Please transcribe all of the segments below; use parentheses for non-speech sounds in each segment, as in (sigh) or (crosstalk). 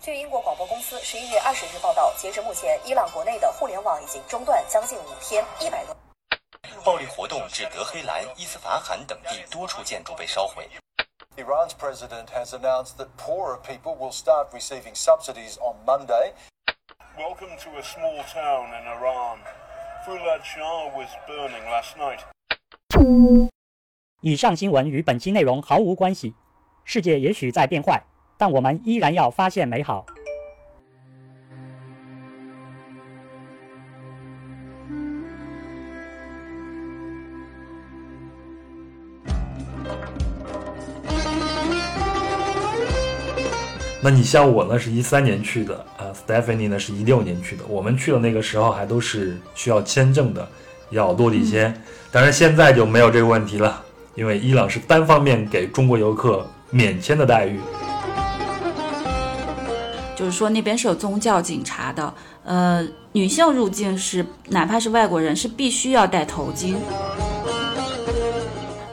据英国广播公司十一月二十日报道，截至目前，伊朗国内的互联网已经中断将近五天，一百多。暴力活动致德黑兰、伊斯法罕等地多处建筑被烧毁。Iran's president has announced that poorer people will start receiving subsidies on Monday. Welcome to a small town in Iran. Fulad Shah was burning last night. 以上新闻与本期内容毫无关系。世界也许在变坏，但我们依然要发现美好。那你像我呢，是一三年去的啊，Stephanie 呢是一六年去的。我们去的那个时候还都是需要签证的，要落地签。当然现在就没有这个问题了，因为伊朗是单方面给中国游客免签的待遇。就是说那边是有宗教警察的，呃，女性入境是哪怕是外国人是必须要戴头巾。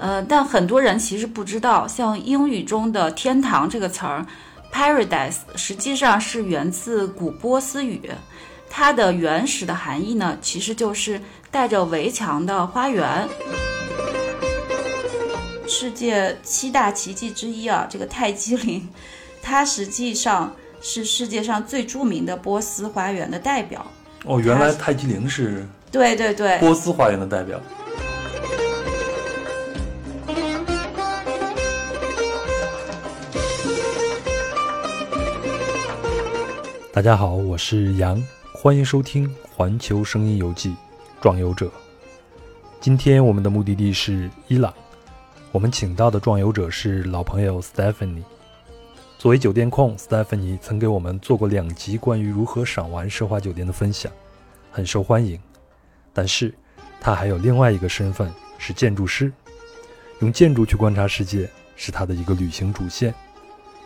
呃，但很多人其实不知道，像英语中的“天堂”这个词儿。Paradise 实际上是源自古波斯语，它的原始的含义呢，其实就是带着围墙的花园。世界七大奇迹之一啊，这个泰姬陵，(laughs) 它实际上是世界上最著名的波斯花园的代表。哦，原来泰姬陵是？对对对，波斯花园的代表。大家好，我是杨，欢迎收听《环球声音游记·壮游者》。今天我们的目的地是伊朗，我们请到的壮游者是老朋友 Stephanie。作为酒店控，Stephanie 曾给我们做过两集关于如何赏玩奢华酒店的分享，很受欢迎。但是，他还有另外一个身份是建筑师，用建筑去观察世界是他的一个旅行主线。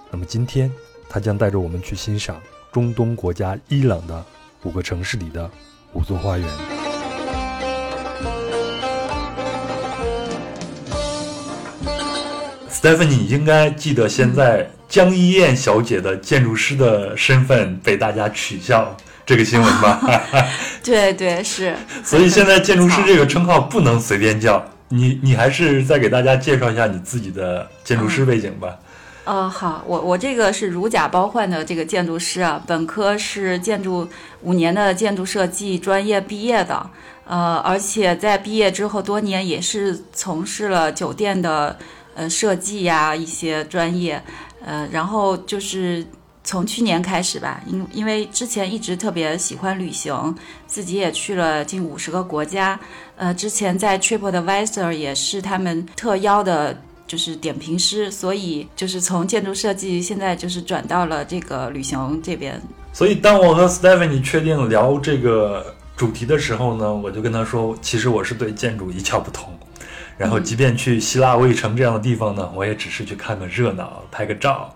那么今天，他将带着我们去欣赏。中东国家伊朗的五个城市里的五座花园。Stephanie 应该记得，现在江一燕小姐的建筑师的身份被大家取笑这个新闻吧？(laughs) 对对是。(laughs) 所以现在建筑师这个称号不能随便叫你，你还是再给大家介绍一下你自己的建筑师背景吧。呃，好，我我这个是如假包换的这个建筑师啊，本科是建筑五年的建筑设计专业毕业的，呃，而且在毕业之后多年也是从事了酒店的呃设计呀一些专业，呃，然后就是从去年开始吧，因因为之前一直特别喜欢旅行，自己也去了近五十个国家，呃，之前在 TripAdvisor 也是他们特邀的。就是点评师，所以就是从建筑设计，现在就是转到了这个旅行这边。所以当我和 Stephanie 确定聊这个主题的时候呢，我就跟他说，其实我是对建筑一窍不通。然后，即便去希腊卫城这样的地方呢，我也只是去看个热闹，拍个照。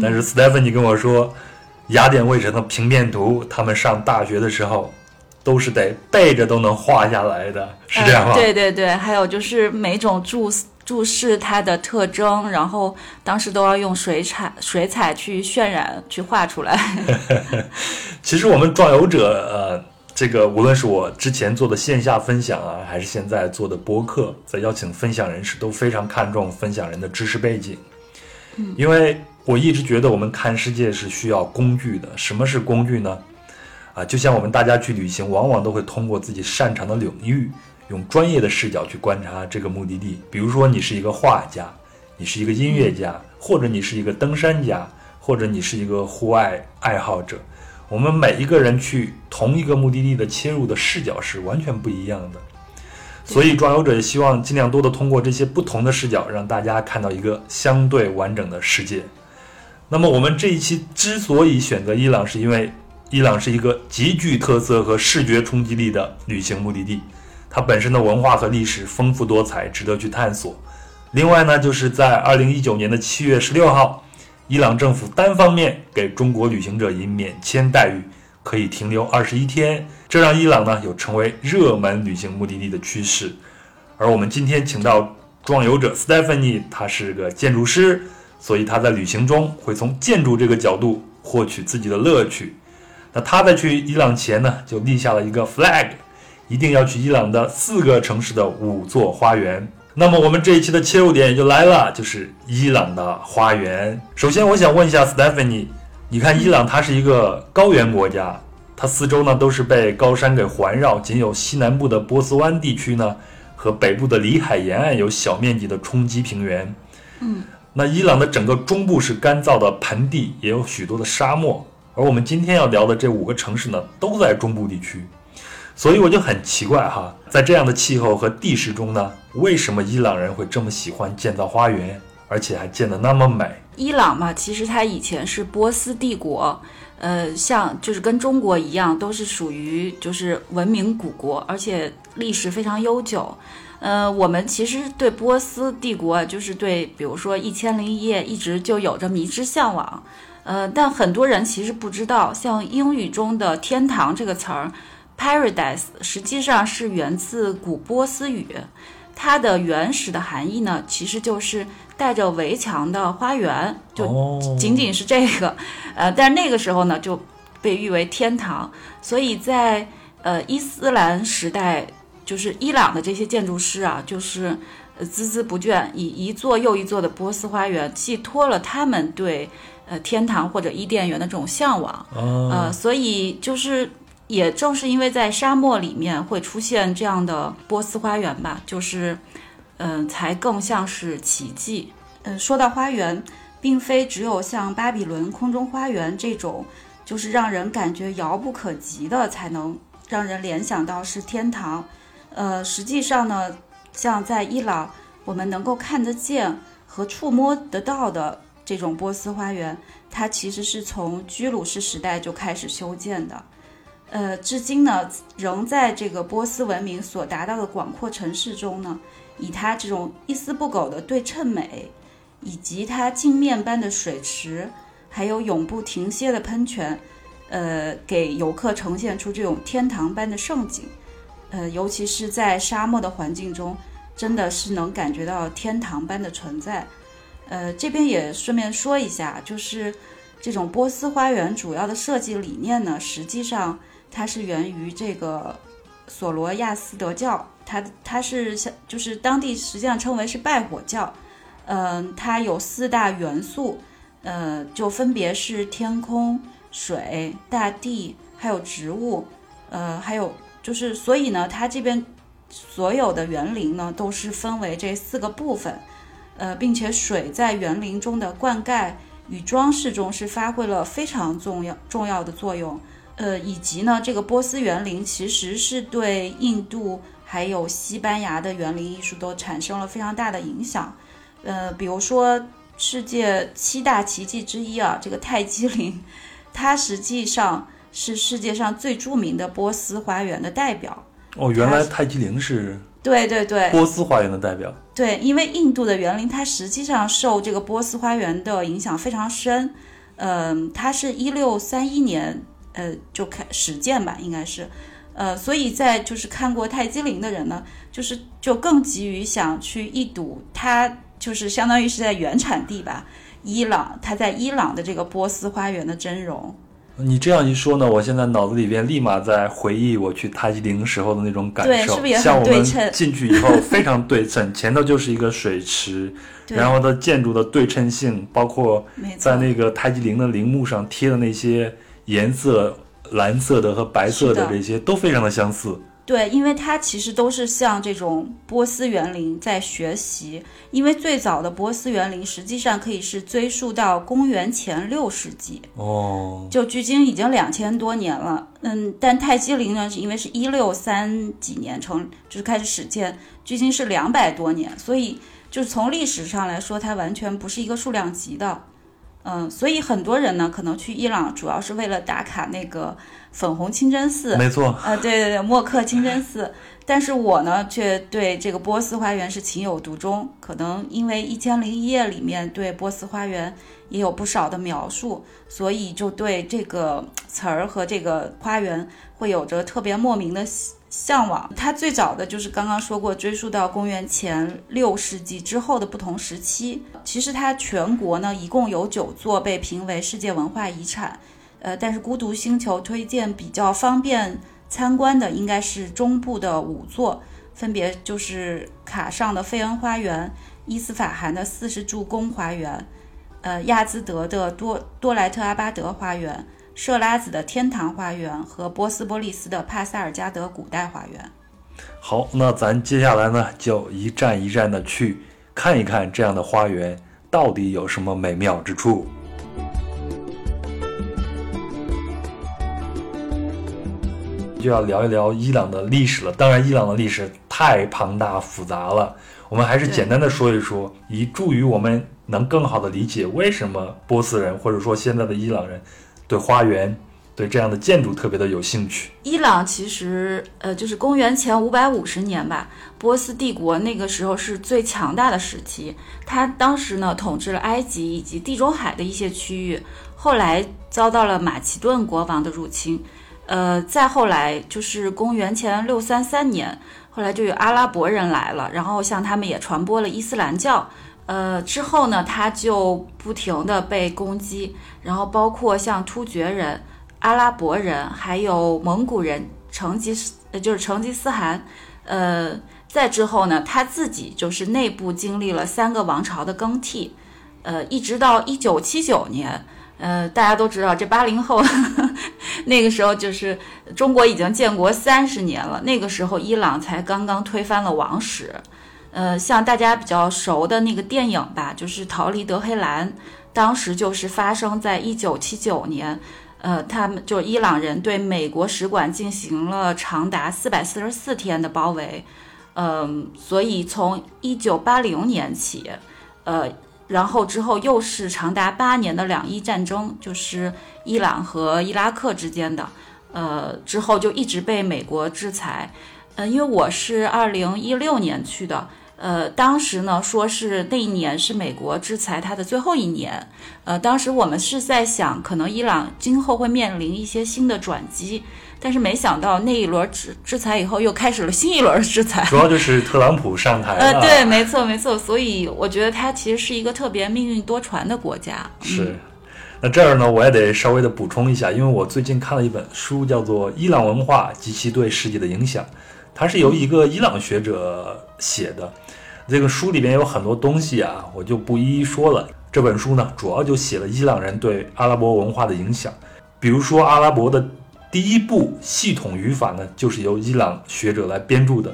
但是 Stephanie 跟我说，雅典卫城的平面图，他们上大学的时候都是得背着都能画下来的，是这样吗？对对对，还有就是每种注。注释它的特征，然后当时都要用水彩水彩去渲染去画出来。(laughs) 其实我们壮游者，呃，这个无论是我之前做的线下分享啊，还是现在做的播客，在邀请分享人时都非常看重分享人的知识背景。嗯，因为我一直觉得我们看世界是需要工具的。什么是工具呢？啊，就像我们大家去旅行，往往都会通过自己擅长的领域。用专业的视角去观察这个目的地，比如说你是一个画家，你是一个音乐家，或者你是一个登山家，或者你是一个户外爱好者。我们每一个人去同一个目的地的切入的视角是完全不一样的，所以装游者也希望尽量多的通过这些不同的视角，让大家看到一个相对完整的世界。那么我们这一期之所以选择伊朗，是因为伊朗是一个极具特色和视觉冲击力的旅行目的地。它本身的文化和历史丰富多彩，值得去探索。另外呢，就是在二零一九年的七月十六号，伊朗政府单方面给中国旅行者以免签待遇，可以停留二十一天，这让伊朗呢有成为热门旅行目的地的趋势。而我们今天请到壮游者 Stephanie，她是个建筑师，所以她在旅行中会从建筑这个角度获取自己的乐趣。那她在去伊朗前呢，就立下了一个 flag，一定要去伊朗的四个城市的五座花园。那么我们这一期的切入点也就来了，就是伊朗的花园。首先，我想问一下 Stephanie，你看伊朗它是一个高原国家，它四周呢都是被高山给环绕，仅有西南部的波斯湾地区呢和北部的里海沿岸有小面积的冲积平原。嗯，那伊朗的整个中部是干燥的盆地，也有许多的沙漠。而我们今天要聊的这五个城市呢，都在中部地区。所以我就很奇怪哈，在这样的气候和地势中呢，为什么伊朗人会这么喜欢建造花园，而且还建得那么美？伊朗嘛，其实它以前是波斯帝国，呃，像就是跟中国一样，都是属于就是文明古国，而且历史非常悠久。呃，我们其实对波斯帝国，就是对比如说《一千零一夜》，一直就有着迷之向往。呃，但很多人其实不知道，像英语中的“天堂”这个词儿。Paradise 实际上是源自古波斯语，它的原始的含义呢，其实就是带着围墙的花园，就仅仅是这个。呃，但那个时候呢，就被誉为天堂。所以在呃伊斯兰时代，就是伊朗的这些建筑师啊，就是呃孜孜不倦，以一座又一座的波斯花园，寄托了他们对呃天堂或者伊甸园的这种向往。呃，所以就是。也正是因为在沙漠里面会出现这样的波斯花园吧，就是，嗯，才更像是奇迹。嗯，说到花园，并非只有像巴比伦空中花园这种，就是让人感觉遥不可及的，才能让人联想到是天堂。呃，实际上呢，像在伊朗，我们能够看得见和触摸得到的这种波斯花园，它其实是从居鲁士时代就开始修建的。呃，至今呢，仍在这个波斯文明所达到的广阔城市中呢，以它这种一丝不苟的对称美，以及它镜面般的水池，还有永不停歇的喷泉，呃，给游客呈现出这种天堂般的盛景。呃，尤其是在沙漠的环境中，真的是能感觉到天堂般的存在。呃，这边也顺便说一下，就是这种波斯花园主要的设计理念呢，实际上。它是源于这个索罗亚斯德教，它它是像就是当地实际上称为是拜火教，嗯，它有四大元素，呃，就分别是天空、水、大地，还有植物，呃，还有就是所以呢，它这边所有的园林呢都是分为这四个部分，呃，并且水在园林中的灌溉与装饰中是发挥了非常重要重要的作用。呃，以及呢，这个波斯园林其实是对印度还有西班牙的园林艺术都产生了非常大的影响。呃，比如说世界七大奇迹之一啊，这个泰姬陵，它实际上是世界上最著名的波斯花园的代表。哦，原来泰姬陵是？对对对，波斯花园的代表。对，因为印度的园林它实际上受这个波斯花园的影响非常深。嗯，它是一六三一年。呃，就看实践吧，应该是，呃，所以在就是看过泰姬陵的人呢，就是就更急于想去一睹它，就是相当于是在原产地吧，伊朗，它在伊朗的这个波斯花园的真容。你这样一说呢，我现在脑子里边立马在回忆我去泰姬陵时候的那种感受，对，是不是也很对称？进去以后非常对称，前头就是一个水池，然后它建筑的对称性，包括在那个泰姬陵的陵墓上贴的那些。颜色蓝色的和白色的这些都非常的相似。对，因为它其实都是像这种波斯园林在学习。因为最早的波斯园林实际上可以是追溯到公元前六世纪哦，就距今已经两千多年了。嗯，但泰姬陵呢，是因为是一六三几年成，就是开始始建，距今是两百多年，所以就是从历史上来说，它完全不是一个数量级的。嗯，所以很多人呢，可能去伊朗主要是为了打卡那个粉红清真寺。没错。呃，对对对，莫克清真寺。但是我呢，却对这个波斯花园是情有独钟。可能因为《一千零一夜》里面对波斯花园也有不少的描述，所以就对这个词儿和这个花园会有着特别莫名的喜向往。它最早的就是刚刚说过，追溯到公元前六世纪之后的不同时期。其实它全国呢一共有九座被评为世界文化遗产，呃，但是孤独星球推荐比较方便参观的应该是中部的五座，分别就是卡上的费恩花园、伊斯法罕的四十柱宫花园。呃，亚兹德的多多莱特阿巴德花园、设拉子的天堂花园和波斯波利斯的帕萨尔加德古代花园。好，那咱接下来呢，就一站一站的去看一看这样的花园到底有什么美妙之处。就要聊一聊伊朗的历史了。当然，伊朗的历史太庞大复杂了，我们还是简单的说一说，以助于我们能更好的理解为什么波斯人或者说现在的伊朗人对花园、对这样的建筑特别的有兴趣。伊朗其实，呃，就是公元前五百五十年吧，波斯帝国那个时候是最强大的时期。他当时呢，统治了埃及以及地中海的一些区域，后来遭到了马其顿国王的入侵。呃，再后来就是公元前六三三年，后来就有阿拉伯人来了，然后向他们也传播了伊斯兰教。呃，之后呢，他就不停的被攻击，然后包括像突厥人、阿拉伯人，还有蒙古人、成吉思，就是成吉思汗。呃，再之后呢，他自己就是内部经历了三个王朝的更替，呃，一直到一九七九年。呃，大家都知道，这八零后 (laughs) 那个时候就是中国已经建国三十年了，那个时候伊朗才刚刚推翻了王室。呃，像大家比较熟的那个电影吧，就是《逃离德黑兰》，当时就是发生在一九七九年。呃，他们就伊朗人对美国使馆进行了长达四百四十四天的包围。嗯，所以从一九八零年起，呃。然后之后又是长达八年的两伊战争，就是伊朗和伊拉克之间的，呃，之后就一直被美国制裁，嗯，因为我是二零一六年去的，呃，当时呢说是那一年是美国制裁它的最后一年，呃，当时我们是在想，可能伊朗今后会面临一些新的转机。但是没想到那一轮制制裁以后，又开始了新一轮制裁。主要就是特朗普上台了。(laughs) 呃，对，没错，没错。所以我觉得它其实是一个特别命运多舛的国家。是。那这儿呢，我也得稍微的补充一下，因为我最近看了一本书，叫做《伊朗文化及其对世界的影响》，它是由一个伊朗学者写的。这个书里边有很多东西啊，我就不一一说了。这本书呢，主要就写了伊朗人对阿拉伯文化的影响，比如说阿拉伯的。第一部系统语法呢，就是由伊朗学者来编著的。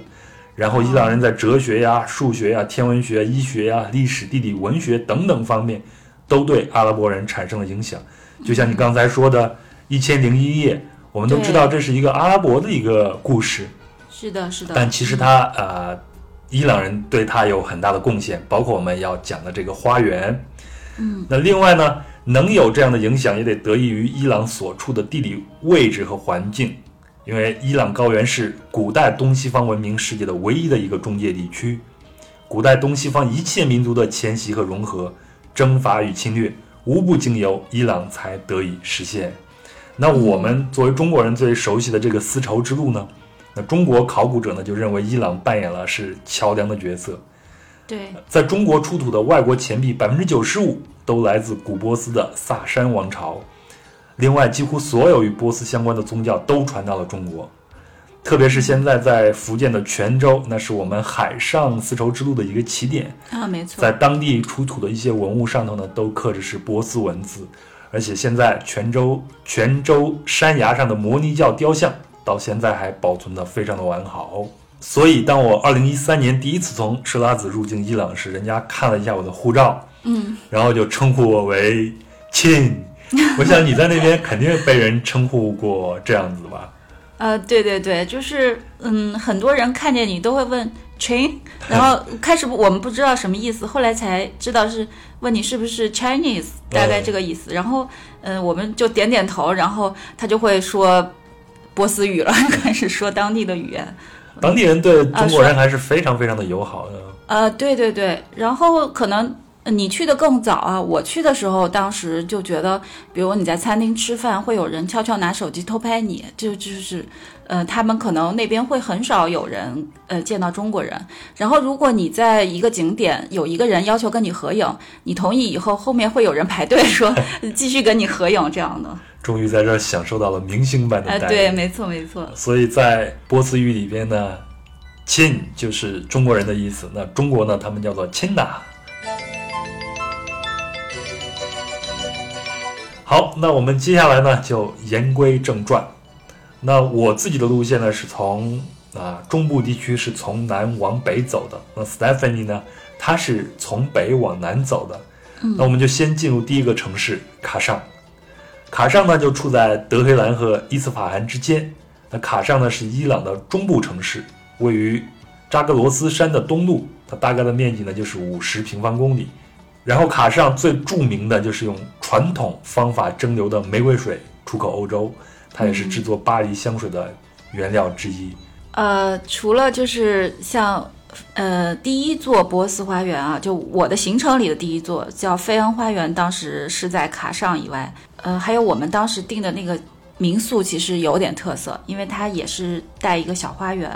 然后，伊朗人在哲学呀、数学呀、天文学、医学呀、历史、地理、文学等等方面，都对阿拉伯人产生了影响。就像你刚才说的《一千零一夜》，我们都知道这是一个阿拉伯的一个故事。是的，是的。但其实它呃，伊朗人对他有很大的贡献，包括我们要讲的这个花园。嗯。那另外呢？能有这样的影响，也得得益于伊朗所处的地理位置和环境。因为伊朗高原是古代东西方文明世界的唯一的一个中介地区，古代东西方一切民族的迁徙和融合、征伐与侵略，无不经由伊朗才得以实现。那我们作为中国人最熟悉的这个丝绸之路呢？那中国考古者呢就认为伊朗扮演了是桥梁的角色。对，在中国出土的外国钱币百分之九十五。都来自古波斯的萨珊王朝。另外，几乎所有与波斯相关的宗教都传到了中国，特别是现在在福建的泉州，那是我们海上丝绸之路的一个起点啊，没错。在当地出土的一些文物上头呢，都刻着是波斯文字，而且现在泉州泉州山崖上的摩尼教雕像到现在还保存的非常的完好。所以，当我二零一三年第一次从设拉子入境伊朗时，人家看了一下我的护照。嗯，然后就称呼我为亲，(laughs) 我想你在那边肯定被人称呼过这样子吧？呃，对对对，就是嗯，很多人看见你都会问亲，然后开始我们不知道什么意思，后来才知道是问你是不是 Chinese，大概这个意思。然后嗯，我们就点点头，然后他就会说波斯语了，(laughs) 开始说当地的语言。当地人对中国人还是非常非常的友好的。呃，对对对，然后可能。你去的更早啊！我去的时候，当时就觉得，比如你在餐厅吃饭，会有人悄悄拿手机偷拍你，就就是，呃，他们可能那边会很少有人呃见到中国人。然后，如果你在一个景点有一个人要求跟你合影，你同意以后，后面会有人排队说 (laughs) 继续跟你合影这样的。终于在这儿享受到了明星般的哎、待遇。对，没错没错。所以在波斯语里边呢，“亲”就是中国人的意思。那中国呢，他们叫做“亲呐”。好，那我们接下来呢就言归正传。那我自己的路线呢是从啊中部地区是从南往北走的。那 Stephanie 呢，她是从北往南走的。那我们就先进入第一个城市卡尚。卡尚呢就处在德黑兰和伊斯法罕之间。那卡尚呢是伊朗的中部城市，位于扎格罗斯山的东麓，它大概的面积呢就是五十平方公里。然后卡尚最著名的就是用传统方法蒸馏的玫瑰水出口欧洲，它也是制作巴黎香水的原料之一。呃，除了就是像呃第一座波斯花园啊，就我的行程里的第一座叫菲恩花园，当时是在卡上以外，呃，还有我们当时订的那个民宿其实有点特色，因为它也是带一个小花园。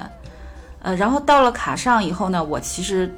呃，然后到了卡上以后呢，我其实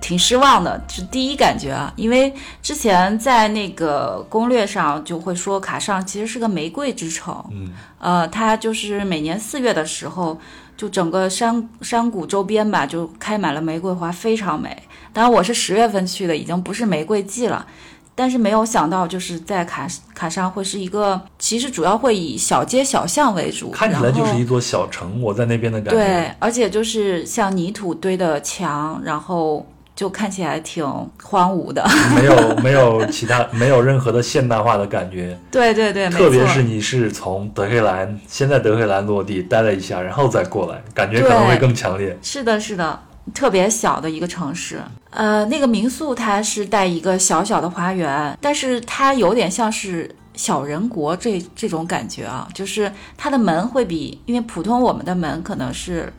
挺失望的，是第一感觉啊，因为之前在那个攻略上就会说卡上其实是个玫瑰之城，嗯，呃，它就是每年四月的时候，就整个山山谷周边吧，就开满了玫瑰花，非常美。当然我是十月份去的，已经不是玫瑰季了。但是没有想到，就是在卡卡上会是一个，其实主要会以小街小巷为主，看起来就是一座小城，我在那边的感觉。对，而且就是像泥土堆的墙，然后就看起来挺荒芜的。(laughs) 没有没有其他没有任何的现代化的感觉，对对对，特别是你是从德黑兰先在德黑兰落地待了一下，然后再过来，感觉可能会更强烈。是的，是的，特别小的一个城市。呃，那个民宿它是带一个小小的花园，但是它有点像是小人国这这种感觉啊，就是它的门会比，因为普通我们的门可能是，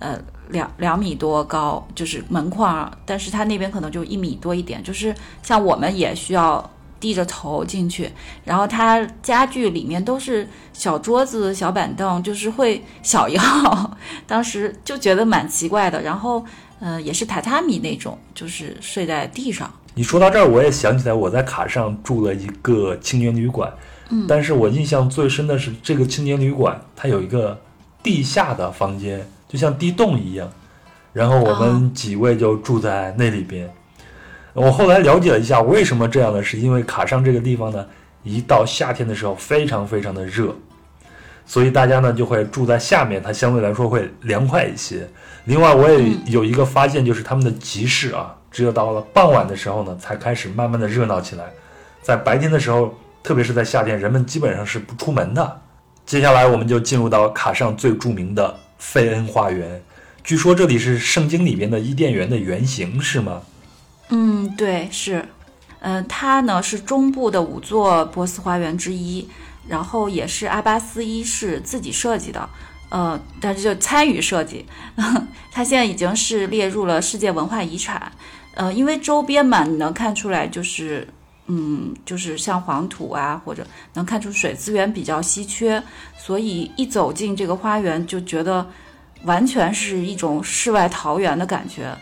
呃。两两米多高，就是门框，但是它那边可能就一米多一点，就是像我们也需要低着头进去，然后它家具里面都是小桌子、小板凳，就是会小一号，当时就觉得蛮奇怪的。然后，呃，也是榻榻米那种，就是睡在地上。你说到这儿，我也想起来我在卡上住了一个青年旅馆，嗯，但是我印象最深的是这个青年旅馆，它有一个地下的房间，就像地洞一样，然后我们几位就住在那里边。我后来了解了一下，为什么这样呢？是因为卡上这个地方呢，一到夏天的时候非常非常的热，所以大家呢就会住在下面，它相对来说会凉快一些。另外，我也有一个发现，就是他们的集市啊，只有到了傍晚的时候呢，才开始慢慢的热闹起来。在白天的时候，特别是在夏天，人们基本上是不出门的。接下来，我们就进入到卡上最著名的费恩花园。据说这里是圣经里边的伊甸园的原型，是吗？嗯，对，是，嗯、它呢是中部的五座波斯花园之一，然后也是阿巴斯一世自己设计的，呃，但是就参与设计，(laughs) 它现在已经是列入了世界文化遗产，呃，因为周边嘛，你能看出来就是。嗯，就是像黄土啊，或者能看出水资源比较稀缺，所以一走进这个花园就觉得完全是一种世外桃源的感觉。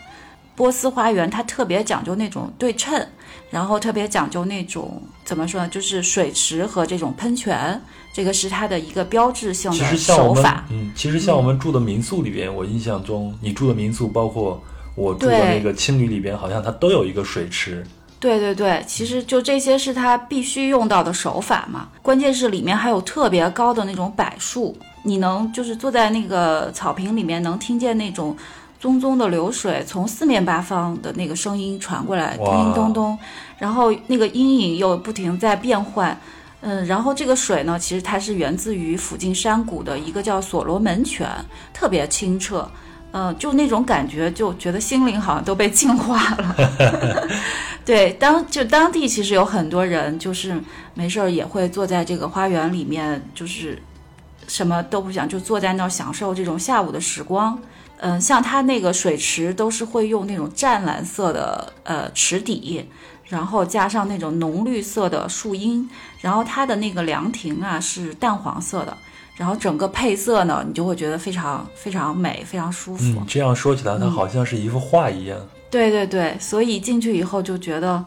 波斯花园它特别讲究那种对称，然后特别讲究那种怎么说呢，就是水池和这种喷泉，这个是它的一个标志性的手法。，嗯，其实像我们住的民宿里边，我印象中你住的民宿，包括我住的那个青旅里边，好像它都有一个水池。对对对，其实就这些是它必须用到的手法嘛。关键是里面还有特别高的那种柏树，你能就是坐在那个草坪里面，能听见那种淙淙的流水从四面八方的那个声音传过来，叮叮咚咚，然后那个阴影又不停在变换。嗯，然后这个水呢，其实它是源自于附近山谷的一个叫所罗门泉，特别清澈。嗯、就那种感觉，就觉得心灵好像都被净化了。(laughs) (laughs) 对，当就当地其实有很多人，就是没事儿也会坐在这个花园里面，就是什么都不想，就坐在那儿享受这种下午的时光。嗯，像它那个水池都是会用那种湛蓝色的呃池底，然后加上那种浓绿色的树荫，然后它的那个凉亭啊是淡黄色的，然后整个配色呢，你就会觉得非常非常美，非常舒服。嗯，这样说起来，它好像是一幅画一样。对对对，所以进去以后就觉得，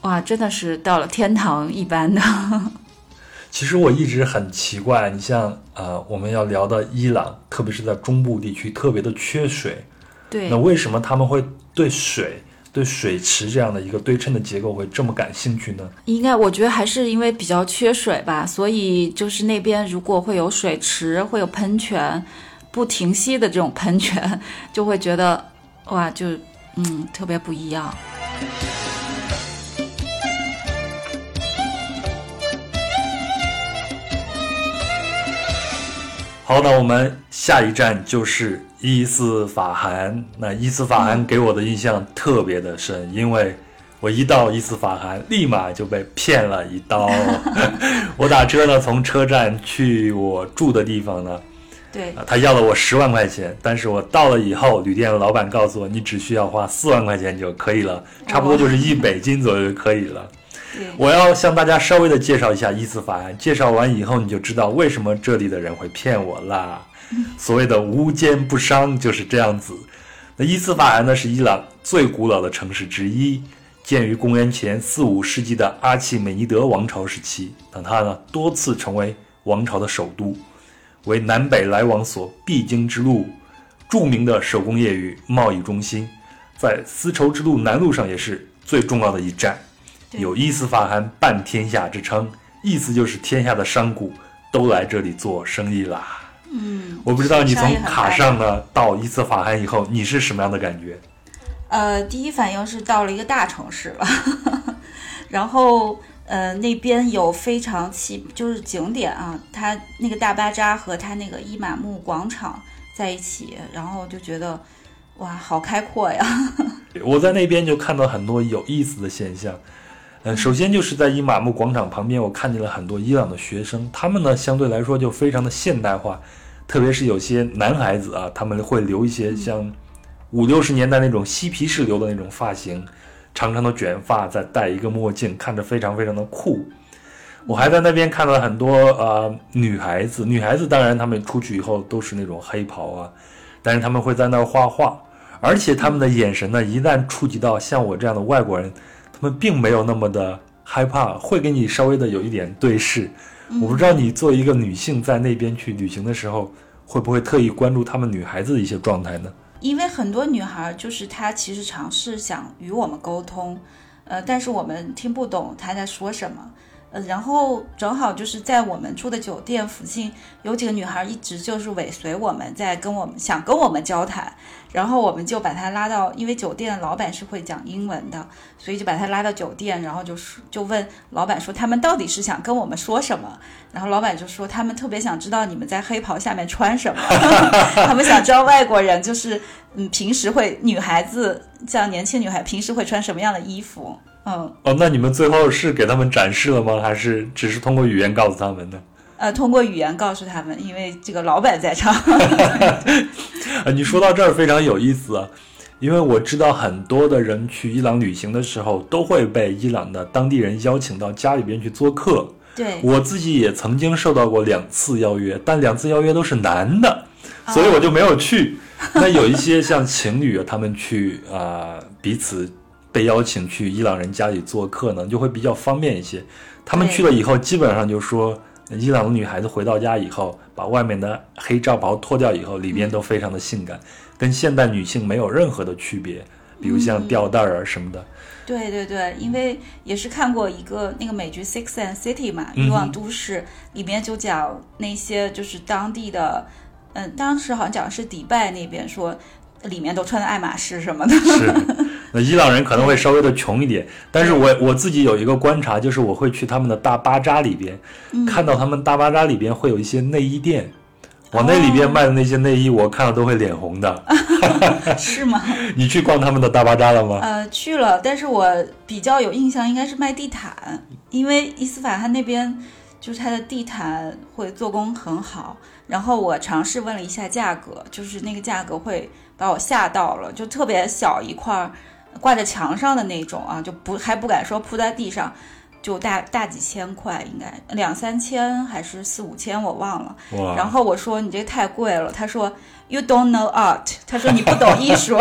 哇，真的是到了天堂一般的。(laughs) 其实我一直很奇怪，你像呃，我们要聊到伊朗，特别是在中部地区，特别的缺水。对那，为什么他们会对水、对水池这样的一个对称的结构会这么感兴趣呢？应该我觉得还是因为比较缺水吧，所以就是那边如果会有水池，会有喷泉，不停息的这种喷泉，(laughs) 就会觉得哇，就嗯特别不一样。好，那我们下一站就是伊斯法罕。那伊斯法罕给我的印象特别的深，因为我一到伊斯法罕，立马就被骗了一刀。(laughs) 我打车呢，从车站去我住的地方呢，对啊，他要了我十万块钱，但是我到了以后，旅店的老板告诉我，你只需要花四万块钱就可以了，差不多就是一美金左右就可以了。对，我要向大家稍微的介绍一下伊斯法罕，介绍完以后你就知道为什么这里的人会骗我啦。(laughs) 所谓的无奸不商就是这样子。那伊斯法罕呢是伊朗最古老的城市之一，建于公元前四五世纪的阿契美尼德王朝时期。等它呢多次成为王朝的首都，为南北来往所必经之路，著名的手工业与贸易中心，在丝绸之路南路上也是最重要的一站。对有伊斯法罕半天下之称，意思就是天下的商贾都来这里做生意啦。嗯，我不知道你从卡上呢到伊斯法罕以后，你是什么样的感觉？呃，第一反应是到了一个大城市了，(laughs) 然后呃那边有非常奇就是景点啊，它那个大巴扎和它那个伊玛目广场在一起，然后就觉得哇，好开阔呀。(laughs) 我在那边就看到很多有意思的现象。嗯，首先就是在伊玛目广场旁边，我看见了很多伊朗的学生，他们呢相对来说就非常的现代化，特别是有些男孩子啊，他们会留一些像五六十年代那种嬉皮士留的那种发型，长长的卷发，再戴一个墨镜，看着非常非常的酷。我还在那边看到了很多呃女孩子，女孩子当然她们出去以后都是那种黑袍啊，但是她们会在那儿画画，而且她们的眼神呢，一旦触及到像我这样的外国人，他们并没有那么的害怕，会给你稍微的有一点对视。我不知道你作为一个女性在那边去旅行的时候，会不会特意关注她们女孩子的一些状态呢？因为很多女孩就是她其实尝试想与我们沟通，呃，但是我们听不懂她在说什么。呃，然后正好就是在我们住的酒店附近，有几个女孩一直就是尾随我们，在跟我们想跟我们交谈，然后我们就把他拉到，因为酒店老板是会讲英文的，所以就把他拉到酒店，然后就说就问老板说他们到底是想跟我们说什么，然后老板就说他们特别想知道你们在黑袍下面穿什么，(laughs) 他们想知道外国人就是嗯平时会女孩子像年轻女孩平时会穿什么样的衣服，嗯。哦，那你们最后是给他们展示了吗？还是只是通过语言告诉他们呢？呃，通过语言告诉他们，因为这个老板在场。啊，(laughs) 你说到这儿非常有意思啊，因为我知道很多的人去伊朗旅行的时候，都会被伊朗的当地人邀请到家里边去做客。对，我自己也曾经受到过两次邀约，但两次邀约都是男的，所以我就没有去。那有一些像情侣啊，他们去啊、彼此被邀请去伊朗人家里做客呢，就会比较方便一些。他们去了以后，基本上就说，伊朗的女孩子回到家以后，把外面的黑罩袍脱掉以后，里边都非常的性感，跟现代女性没有任何的区别，比如像吊带儿啊什么的。对对对，因为也是看过一个那个美剧《Six and City》嘛，《欲望都市》里面就讲那些就是当地的，嗯，当时好像讲的是迪拜那边说，里面都穿的爱马仕什么的。是，(laughs) 那伊朗人可能会稍微的穷一点，但是我我自己有一个观察，就是我会去他们的大巴扎里边，看到他们大巴扎里边会有一些内衣店，往那里边卖的那些内衣，我看了都会脸红的。(laughs) (laughs) 是吗？你去逛他们的大巴扎了吗？呃，去了，但是我比较有印象应该是卖地毯，因为伊斯法罕那边就是它的地毯会做工很好，然后我尝试问了一下价格，就是那个价格会把我吓到了，就特别小一块儿，挂在墙上的那种啊，就不还不敢说铺在地上。就大大几千块，应该两三千还是四五千，我忘了。然后我说你这太贵了，他说 You don't know art，他说你不懂艺术，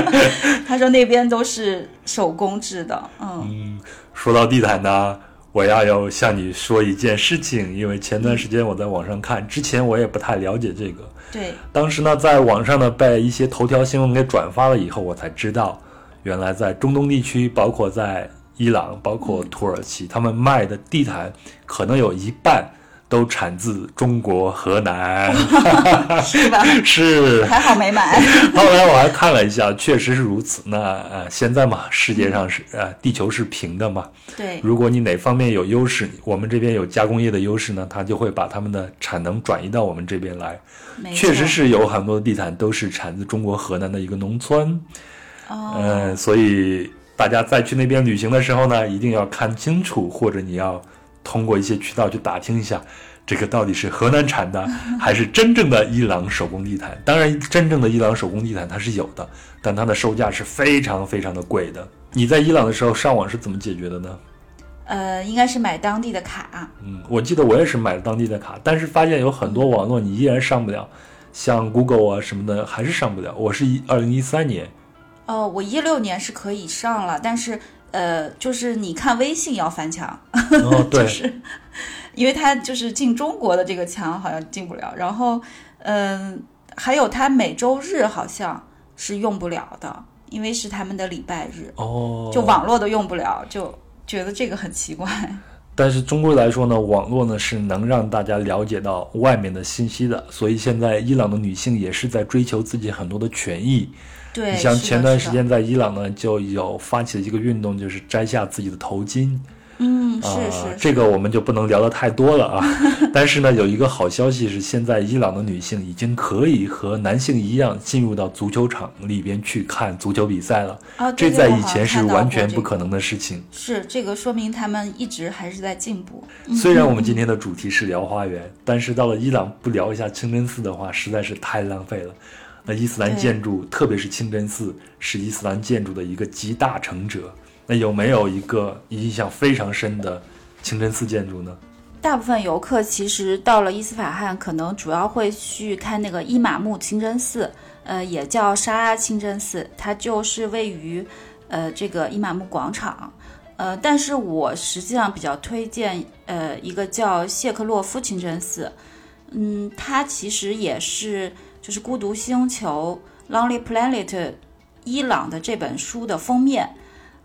(laughs) 他说那边都是手工制的，嗯说到地毯呢，我要要向你说一件事情，因为前段时间我在网上看，之前我也不太了解这个。对，当时呢，在网上呢被一些头条新闻给转发了以后，我才知道，原来在中东地区，包括在伊朗、包括土耳其，他们卖的地毯可能有一半都产自中国河南。(laughs) 是吧？(laughs) 是。还好没买。(laughs) 后来我还看了一下，确实是如此。那呃，现在嘛，世界上是呃，地球是平的嘛。对，如果你哪方面有优势，我们这边有加工业的优势呢，它就会把他们的产能转移到我们这边来。确实是有很多的地毯都是产自中国河南的一个农村，哦，嗯、所以大家再去那边旅行的时候呢，一定要看清楚，或者你要通过一些渠道去打听一下，这个到底是河南产的，(laughs) 还是真正的伊朗手工地毯。当然，真正的伊朗手工地毯它是有的，但它的售价是非常非常的贵的。你在伊朗的时候上网是怎么解决的呢？呃，应该是买当地的卡。嗯，我记得我也是买了当地的卡，但是发现有很多网络你依然上不了，像 Google 啊什么的还是上不了。我是一二零一三年，哦，我一六年是可以上了，但是呃，就是你看微信要翻墙，(laughs) 哦对，就是因为它就是进中国的这个墙好像进不了，然后嗯、还有它每周日好像是用不了的，因为是他们的礼拜日，哦，就网络都用不了，就觉得这个很奇怪。(laughs) 但是中国来说呢，网络呢是能让大家了解到外面的信息的，所以现在伊朗的女性也是在追求自己很多的权益。对，你像前段时间在伊朗呢，就有发起了一个运动，就是摘下自己的头巾。嗯，是啊、是，这个我们就不能聊得太多了啊。(laughs) 但是呢，有一个好消息是，现在伊朗的女性已经可以和男性一样进入到足球场里边去看足球比赛了。啊，这在以前是完全不可能的事情。是这个说明他们一直还是在进步。虽然我们今天的主题是聊花园，但是到了伊朗不聊一下清真寺的话，实在是太浪费了。那伊斯兰建筑，特别是清真寺，是伊斯兰建筑的一个集大成者。那有没有一个印象非常深的清真寺建筑呢？大部分游客其实到了伊斯法罕，可能主要会去看那个伊玛目清真寺，呃，也叫沙阿清真寺，它就是位于呃这个伊玛目广场。呃，但是我实际上比较推荐呃一个叫谢克洛夫清真寺，嗯，它其实也是就是《孤独星球》（Lonely Planet） 伊朗的这本书的封面。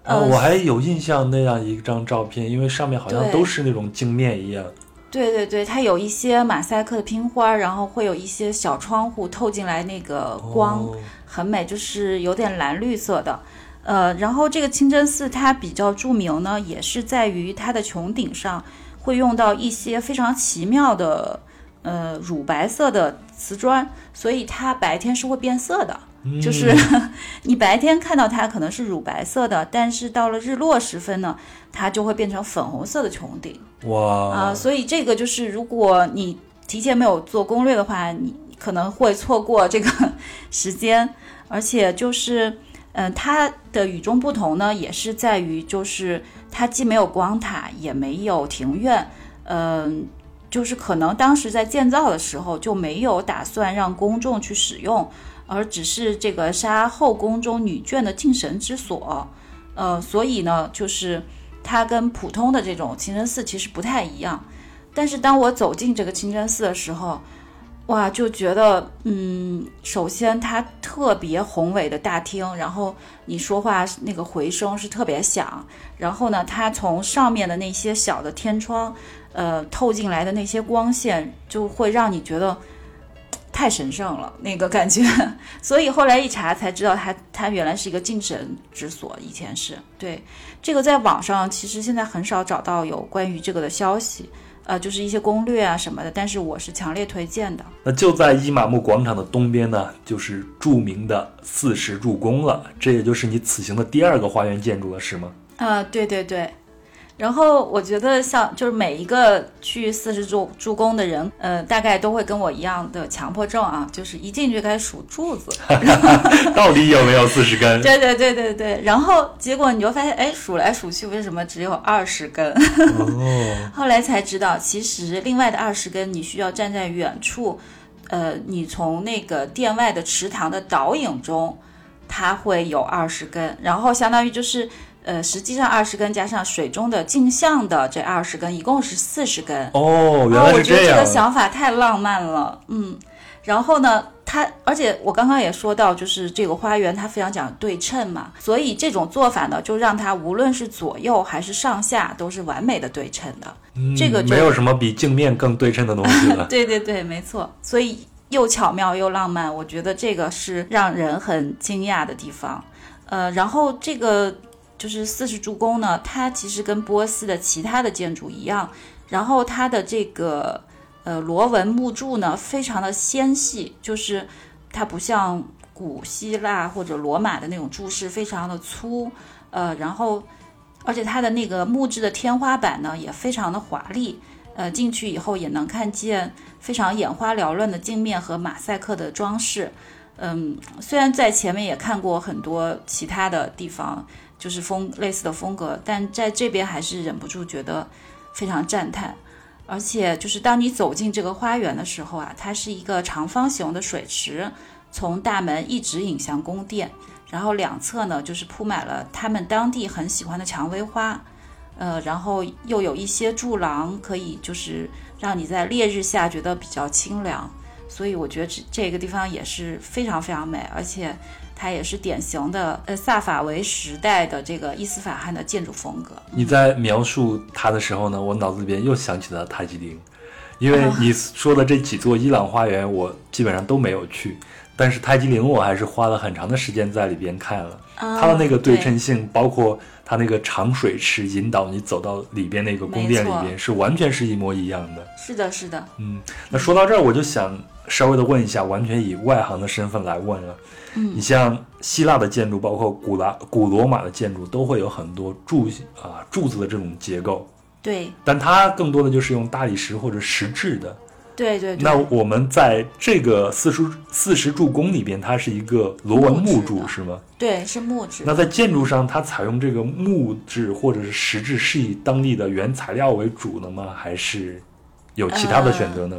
呃，呃我还有印象那样一张照片，因为上面好像都是那种镜面一样。对对对，它有一些马赛克的拼花，然后会有一些小窗户透进来那个光，哦很美，就是有点蓝绿色的。呃，然后这个清真寺它比较著名呢，也是在于它的穹顶上会用到一些非常奇妙的呃乳白色的瓷砖，所以它白天是会变色的。就是 (laughs) 你白天看到它可能是乳白色的，但是到了日落时分呢，它就会变成粉红色的穹顶。哇啊、所以这个就是如果你提前没有做攻略的话，你可能会错过这个时间，而且就是，嗯、它的与众不同呢，也是在于就是它既没有光塔，也没有庭院，嗯、就是可能当时在建造的时候就没有打算让公众去使用，而只是这个杀后宫中女眷的敬神之所，呃，所以呢，就是它跟普通的这种清真寺其实不太一样。但是当我走进这个清真寺的时候，哇，就觉得，嗯，首先它特别宏伟的大厅，然后你说话那个回声是特别响，然后呢，它从上面的那些小的天窗，呃，透进来的那些光线，就会让你觉得太神圣了，那个感觉。(laughs) 所以后来一查才知道它，它原来是一个敬神之所，以前是对这个在网上其实现在很少找到有关于这个的消息。呃，就是一些攻略啊什么的，但是我是强烈推荐的。那就在伊玛目广场的东边呢，就是著名的四十柱宫了。这也就是你此行的第二个花园建筑了，是吗？呃，对对对，然后我觉得像就是每一个去四十柱助攻的人，呃，大概都会跟我一样的强迫症啊，就是一进去开始数柱子。(laughs) 到底有没有四十根？对对对对对。然后结果你就发现，哎，数来数去为什么只有二十根？哦，(laughs) 后来才知道，其实另外的二十根你需要站在远处，呃，你从那个店外的池塘的倒影中，它会有二十根，然后相当于就是。呃，实际上二十根加上水中的镜像的这二十根，一共是四十根。哦，原来我是这样。我觉得这个想法太浪漫了，嗯。然后呢，它而且我刚刚也说到，就是这个花园它非常讲对称嘛，所以这种做法呢，就让它无论是左右还是上下都是完美的对称的。嗯这个就没有什么比镜面更对称的东西了。(laughs) 对对对，没错。所以又巧妙又浪漫，我觉得这个是让人很惊讶的地方。呃，然后这个。就是四十柱宫呢，它其实跟波斯的其他的建筑一样，然后它的这个呃螺纹木柱呢，非常的纤细，就是它不像古希腊或者罗马的那种柱式非常的粗，呃，然后而且它的那个木质的天花板呢也非常的华丽，呃，进去以后也能看见非常眼花缭乱的镜面和马赛克的装饰，嗯，虽然在前面也看过很多其他的地方。就是风类似的风格，但在这边还是忍不住觉得非常赞叹。而且就是当你走进这个花园的时候啊，它是一个长方形的水池，从大门一直引向宫殿，然后两侧呢就是铺满了他们当地很喜欢的蔷薇花，呃，然后又有一些柱廊，可以就是让你在烈日下觉得比较清凉。所以我觉得这这个地方也是非常非常美，而且。它也是典型的呃萨法维时代的这个伊斯法罕的建筑风格。你在描述它的时候呢，我脑子里边又想起了泰姬陵，因为你说的这几座伊朗花园，我基本上都没有去，但是泰姬陵我还是花了很长的时间在里边看了。它的那个对称性，包括它那个长水池引导你走到里边那个宫殿里边，是完全是一模一样的。是的，是的。嗯，那说到这儿，我就想稍微的问一下，完全以外行的身份来问了。你像希腊的建筑，包括古拉古罗马的建筑，都会有很多柱啊柱子的这种结构。对。但它更多的就是用大理石或者石质的。对对。那我们在这个四十四十柱宫里边，它是一个螺纹木柱，是吗？对，是木质。那在建筑上，它采用这个木质或者是石质，是以当地的原材料为主的吗？还是有其他的选择呢？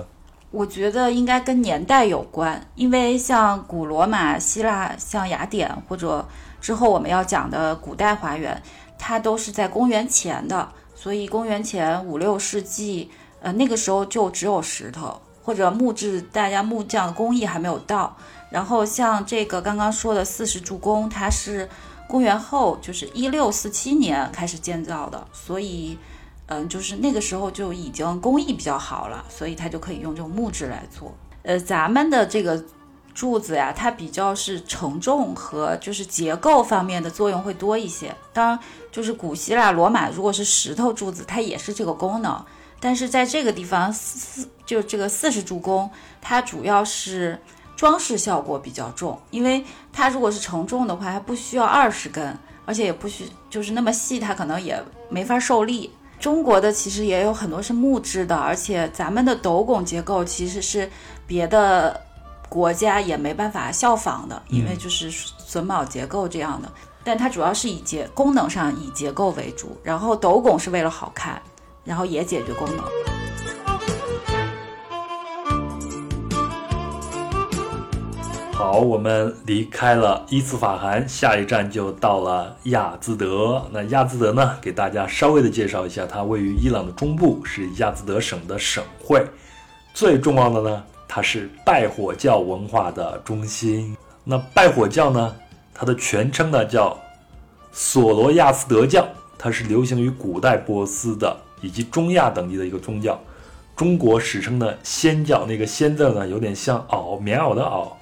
我觉得应该跟年代有关，因为像古罗马、希腊、像雅典或者之后我们要讲的古代花园，它都是在公元前的，所以公元前五六世纪，呃，那个时候就只有石头或者木质，大家木匠工艺还没有到。然后像这个刚刚说的四十柱宫，它是公元后，就是一六四七年开始建造的，所以。嗯，就是那个时候就已经工艺比较好了，所以它就可以用这种木质来做。呃，咱们的这个柱子呀，它比较是承重和就是结构方面的作用会多一些。当然，就是古希腊、罗马如果是石头柱子，它也是这个功能。但是在这个地方四四就这个四十柱工，它主要是装饰效果比较重，因为它如果是承重的话，它不需要二十根，而且也不需就是那么细，它可能也没法受力。中国的其实也有很多是木质的，而且咱们的斗拱结构其实是别的国家也没办法效仿的，因为就是榫卯结构这样的。但它主要是以结功能上以结构为主，然后斗拱是为了好看，然后也解决功能。好，我们离开了伊斯法罕，下一站就到了亚兹德。那亚兹德呢？给大家稍微的介绍一下，它位于伊朗的中部，是亚兹德省的省会。最重要的呢，它是拜火教文化的中心。那拜火教呢，它的全称呢叫索罗亚斯德教，它是流行于古代波斯的以及中亚等地的一个宗教。中国史称的仙教，那个仙字呢，有点像袄，棉袄的袄。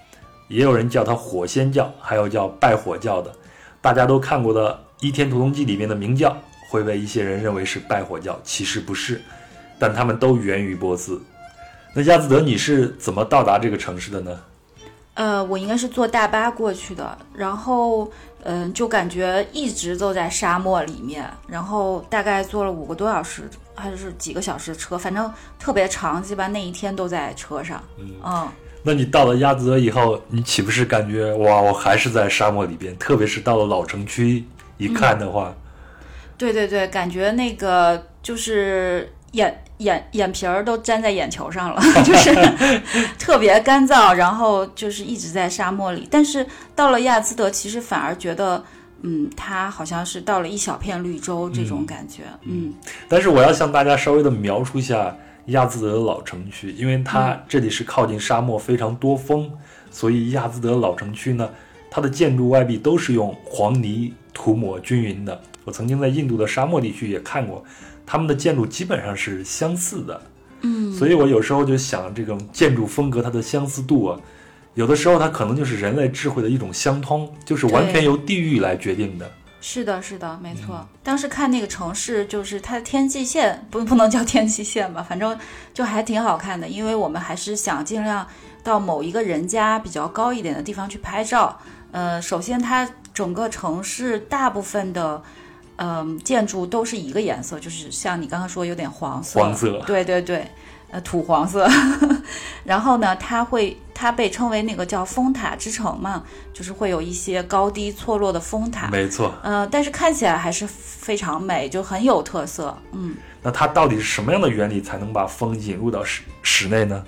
也有人叫它火仙教，还有叫拜火教的。大家都看过的《倚天屠龙记》里面的明教，会被一些人认为是拜火教，其实不是，但他们都源于波斯。那亚兹德，你是怎么到达这个城市的呢？呃，我应该是坐大巴过去的。然后，嗯，就感觉一直都在沙漠里面，然后大概坐了五个多小时还是几个小时的车，反正特别长，基本上那一天都在车上。嗯那你到了亚兹德以后，你岂不是感觉哇，我还是在沙漠里边？特别是到了老城区一看的话，对对对，感觉那个就是眼眼眼皮儿都粘在眼球上了，(laughs) 就是 (laughs) 特别干燥，然后就是一直在沙漠里。但是到了亚兹德，其实反而觉得，嗯，它好像是到了一小片绿洲这种感觉，嗯但是我要向大家稍微的描述一下亚兹德的老城区，因为它这里是靠近沙漠，非常多风，所以亚兹德老城区呢，它的建筑外壁都是用黄泥涂抹均匀的。我曾经在印度的沙漠地区也看过，他们的建筑基本上是相似的。嗯，所以我有时候就想，这种建筑风格它的相似度啊，有的时候它可能就是人类智慧的一种相通，就是完全由地域来决定的。是的，是的，没错。嗯当时看那个城市，就是它的天际线，不不能叫天际线吧，反正就还挺好看的。因为我们还是想尽量到某一个人家比较高一点的地方去拍照。呃，首先它整个城市大部分的。嗯，建筑都是一个颜色，就是像你刚刚说有点黄色，黄色对对对，呃，土黄色。(laughs) 然后呢，它会它被称为那个叫风塔之城嘛，就是会有一些高低错落的风塔。没错，呃，但是看起来还是非常美，就很有特色。嗯，那它到底是什么样的原理才能把风引入到室室内呢？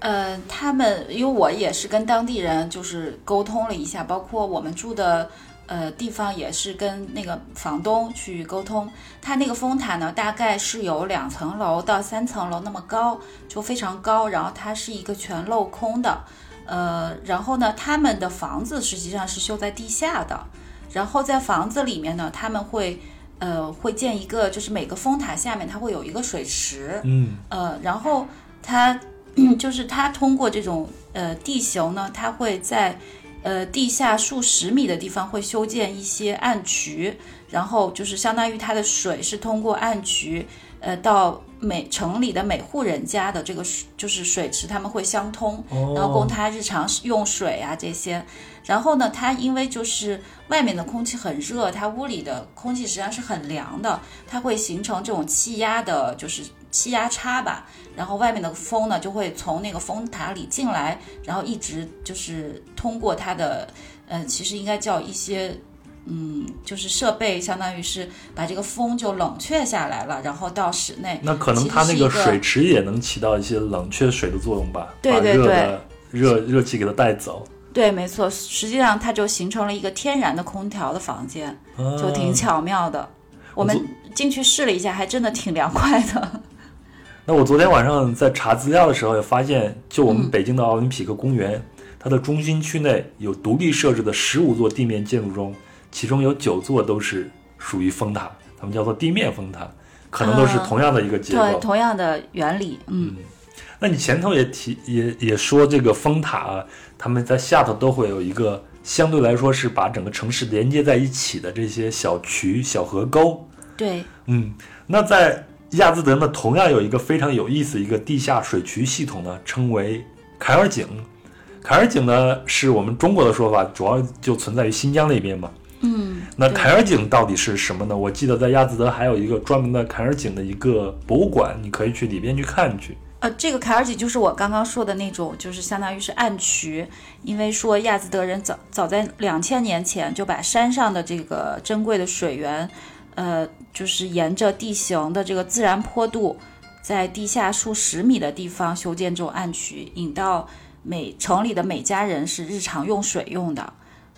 呃，他们因为我也是跟当地人就是沟通了一下，包括我们住的呃地方也是跟那个房东去沟通。它那个风塔呢，大概是有两层楼到三层楼那么高，就非常高。然后它是一个全镂空的，呃，然后呢，他们的房子实际上是修在地下的。然后在房子里面呢，他们会呃会建一个，就是每个风塔下面它会有一个水池，嗯，呃，然后它就是它通过这种呃地形呢，它会在呃地下数十米的地方会修建一些暗渠，然后就是相当于它的水是通过暗渠呃到每城里的每户人家的这个水就是水池，他们会相通，然后供他日常用水啊这些。然后呢，它因为就是外面的空气很热，它屋里的空气实际上是很凉的，它会形成这种气压的，就是气压差吧。然后外面的风呢就会从那个风塔里进来，然后一直就是通过它的，呃，其实应该叫一些。嗯，就是设备，相当于是把这个风就冷却下来了，然后到室内。那可能它那个水池也能起到一些冷却水的作用吧，对对对热热热气给它带走，对，没错，实际上它就形成了一个天然的空调的房间，就挺啊巧妙的。我们进去试了一下，还真的挺凉快的。那我昨天晚上在查资料的时候也发现，就我们嗯北京的奥林匹克公园，它的中心区内有独立设置的十五座地面建筑中，其中有九座都是属于风塔，它们叫做地面风塔，可能都是嗯同样的一个结构。对，同样的原理，嗯，那你前头也提也也说这个风塔啊，他们在下头都会有一个相对来说是把整个城市连接在一起的这些小渠、小河沟。对，嗯，那在亚兹德呢，同样有一个非常有意思的一个地下水渠系统呢，称为凯尔井。凯尔井呢，是我们中国的说法，主要就存在于新疆那边嘛。嗯，那凯尔井到底是什么呢？我记得在亚兹德还有一个专门的凯尔井的一个博物馆，你可以去里边去看去。呃，这个凯尔井就是我刚刚说的那种，就是相当于是暗渠，因为说亚兹德人早早在两千年前就把山上的这个珍贵的水源，呃，就是沿着地形的这个自然坡度，在地下数十米的地方修建这种暗渠，引到每城里的每家人是日常用水用的，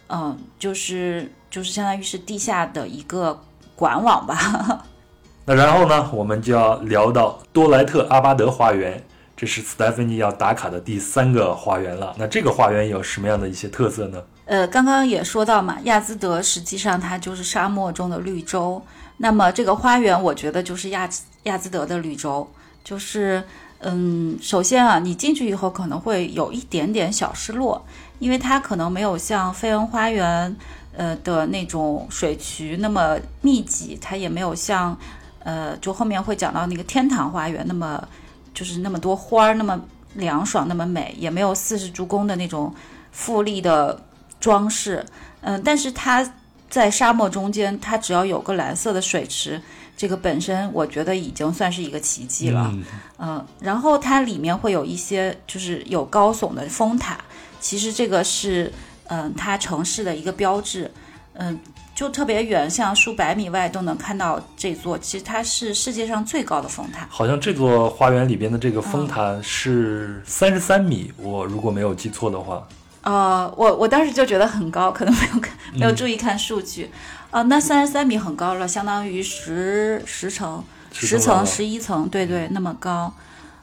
嗯、就是就是相当于是地下的一个管网吧。(laughs) 那然后呢，我们就要聊到多莱特阿巴德花园，这是斯黛芬妮要打卡的第三个花园了。那这个花园有什么样的一些特色呢？呃，刚刚也说到嘛，亚兹德实际上它就是沙漠中的绿洲。那么这个花园，我觉得就是亚兹亚兹德的绿洲，就是嗯，首先啊，你进去以后可能会有一点点小失落，因为它可能没有像费恩花园呃的那种水渠那么密集，它也没有像呃就后面会讲到那个天堂花园那么就是那么多花儿那么凉爽那么美，也没有四十助攻的那种富丽的装饰，嗯，但是它在沙漠中间，它只要有个蓝色的水池，这个本身我觉得已经算是一个奇迹了，嗯嗯，然后它里面会有一些就是有高耸的风塔，其实这个是嗯它城市的一个标志，嗯。就特别远，像数百米外都能看到这座。其实它是世界上最高的风塔。好像这座花园里边的这个风塔是三十三米，我如果没有记错的话。呃，我我当时就觉得很高，可能没有看没有注意看数据。啊、那三十三米很高了，相当于十十层、十层、十一层，对对，那么高。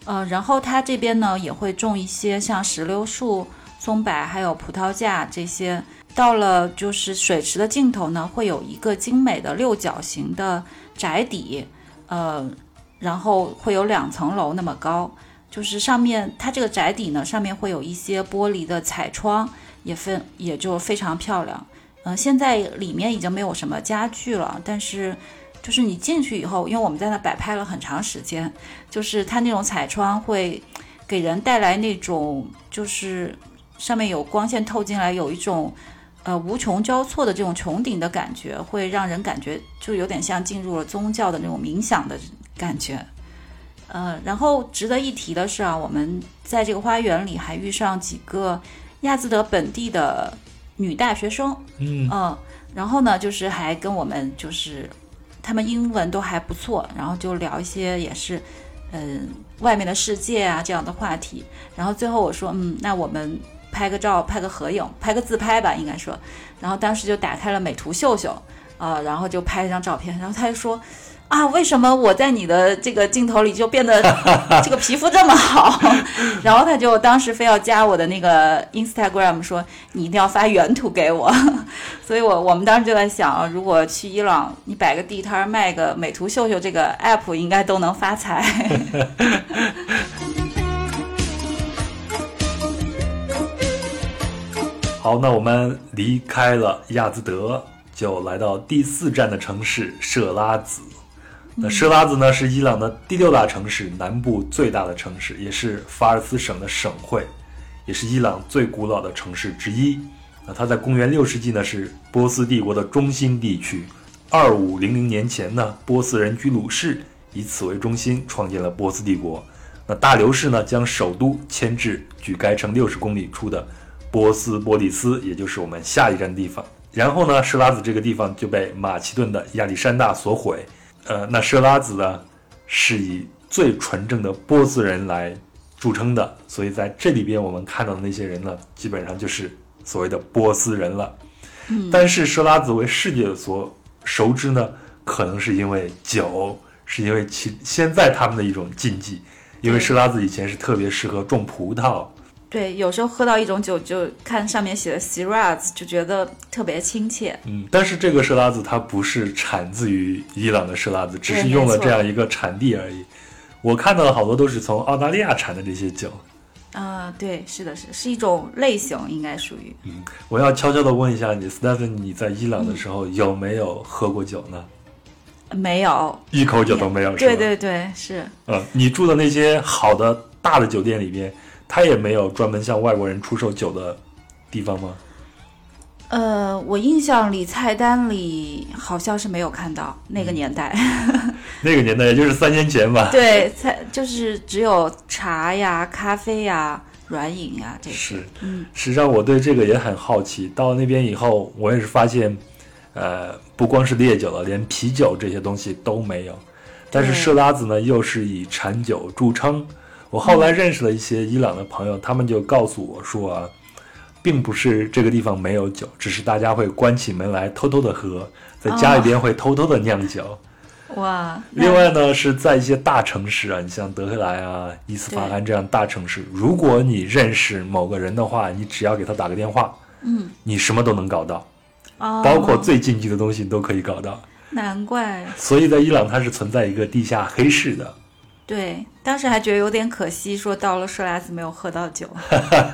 呃，然后它这边呢也会种一些像石榴树、松柏还有葡萄架这些。到了就是水池的尽头呢，会有一个精美的六角形的宅邸，呃，然后会有两层楼那么高。就是上面它这个宅邸呢，上面会有一些玻璃的彩窗，也分也就非常漂亮。嗯、现在里面已经没有什么家具了，但是就是你进去以后，因为我们在那摆拍了很长时间，就是它那种彩窗会给人带来那种就是上面有光线透进来，有一种呃无穷交错的这种穹顶的感觉，会让人感觉就有点像进入了宗教的那种冥想的感觉。呃，然后值得一提的是啊，我们在这个花园里还遇上几个亚兹德本地的女大学生，嗯嗯，然后呢，就是还跟我们就是他们英文都还不错，然后就聊一些也是嗯外面的世界啊这样的话题。然后最后我说，嗯，那我们拍个照，拍个合影，拍个自拍吧，应该说。然后当时就打开了美图秀秀，啊、然后就拍了张照片，然后他就说。啊，为什么我在你的这个镜头里就变得 (laughs) 这个皮肤这么好？(laughs) 然后他就当时非要加我的那个 Instagram，说你一定要发原图给我。(laughs) 所以我我们当时就在想，如果去伊朗，你摆个地摊儿卖个美图秀秀这个 app，应该都能发财。好，那我们离开了亚兹德，就来到第四站的城市设拉子。那设拉子呢是伊朗的第六大城市，南部最大的城市，也是法尔斯省的省会，也是伊朗最古老的城市之一。那它在公元六世纪呢是波斯帝国的中心地区。二五零零年前呢，波斯人居鲁士以此为中心创建了波斯帝国。那大流士呢将首都迁至距该城六十公里处的波斯波利斯，也就是我们下一站地方。然后呢，设拉子这个地方就被马其顿的亚历山大所毁。呃，那设拉子呢，是以最纯正的波斯人来著称的，所以在这里边我们看到的那些人呢，基本上就是所谓的波斯人了。嗯，但是设拉子为世界所熟知呢，可能是因为酒，是因为其现在他们的一种禁忌，因为设拉子以前是特别适合种葡萄。对，有时候喝到一种酒，就看上面写的 Shiraz，就觉得特别亲切。嗯，但是这个设拉子它不是产自于伊朗的设拉子，只是用了这样一个产地而已。我看到的好多都是从澳大利亚产的这些酒。啊、对，是的，是是一种类型，应该属于。嗯我要悄悄的问一下你，Stephen，你在伊朗的时候有没有喝过酒呢？没有，一口酒都没有？对对对，是。嗯，你住的那些好的大的酒店里边，它也没有专门向外国人出售酒的地方吗？呃，我印象里菜单里好像是没有看到那个年代。(laughs) 那个年代也就是三年前吧。(laughs) 对，菜就是只有茶呀、咖啡呀、软饮呀这些。是，嗯，实际上我对这个也很好奇。到了那边以后，我也是发现，呃，不光是烈酒了，连啤酒这些东西都没有。但是对设拉子呢，又是以产酒著称。我后来认识了一些伊朗的朋友，他们就告诉我说啊，并不是这个地方没有酒，只是大家会关起门来偷偷的喝，在家里边会偷偷的酿酒。哇，另外呢，是在一些大城市啊，你像德黑兰啊、伊斯法罕这样大城市，如果你认识某个人的话，你只要给他打个电话，嗯，你什么都能搞到，哦，包括最禁忌的东西都可以搞到。难怪，所以在伊朗，它是存在一个地下黑市的。对，当时还觉得有点可惜，说到了设拉子没有喝到酒。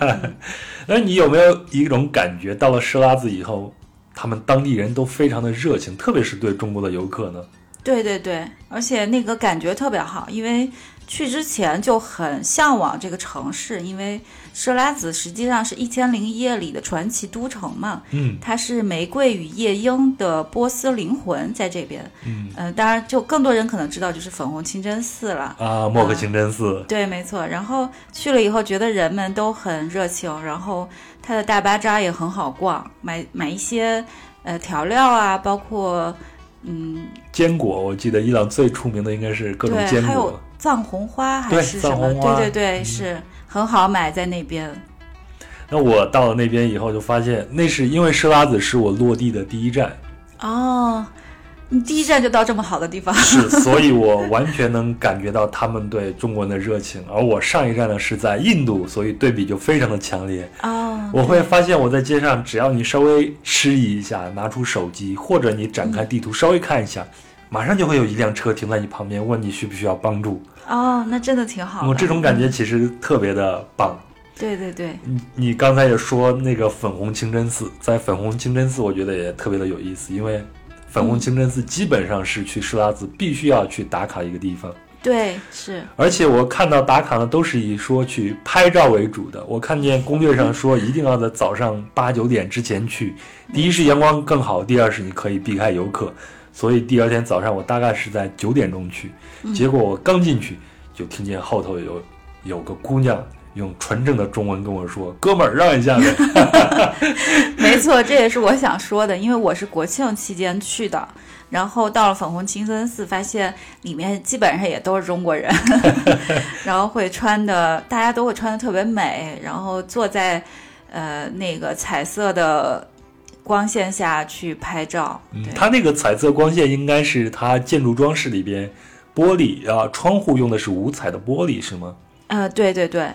(laughs) 那你有没有一种感觉，到了设拉子以后，他们当地人都非常的热情，特别是对中国的游客呢？对对对，而且那个感觉特别好，因为去之前就很向往这个城市，因为设拉子实际上是一千零一夜里的传奇都城嘛，嗯它是玫瑰与夜莺的波斯灵魂在这边，嗯呃，当然就更多人可能知道就是粉红清真寺了。啊，莫克清真寺，对，没错。然后去了以后，觉得人们都很热情，然后它的大巴扎也很好逛，买买一些呃调料啊，包括嗯，坚果，我记得伊朗最出名的应该是各种坚果还有。藏红花还是什么？对对对，嗯是很好买在那边。那我到了那边以后，就发现那是因为设拉子是我落地的第一站，哦，你第一站就到这么好的地方。是，所以我完全能感觉到他们对中国人的热情。而我上一站呢是在印度，所以对比就非常的强烈。哦，我会发现我在街上，只要你稍微迟疑一下，拿出手机，或者你展开地图稍微看一下，马上就会有一辆车停在你旁边，问你需不需要帮助。哦，那真的挺好的。我这种感觉其实特别的棒。对对对，你你刚才也说那个粉红清真寺，在粉红清真寺，我觉得也特别的有意思，因为粉红清真寺基本上是去设拉子必须要去打卡一个地方，对是。而且我看到打卡呢都是以说去拍照为主的。我看见攻略上说一定要在早上八九点之前去，第一是阳光更好，第二是你可以避开游客。所以第二天早上我大概是在九点钟去，结果我刚进去就听见后头有有个姑娘用纯正的中文跟我说：“哥们儿，让一下呗。(laughs) 没错，这也是我想说的，因为我是国庆期间去的，然后到了粉红清真寺，发现里面基本上也都是中国人，(laughs) 然后会穿的，大家都会穿的特别美，然后坐在呃那个彩色的光线下去拍照。嗯，它那个彩色光线应该是它建筑装饰里边玻璃啊，窗户用的是五彩的玻璃是吗？呃，对对对，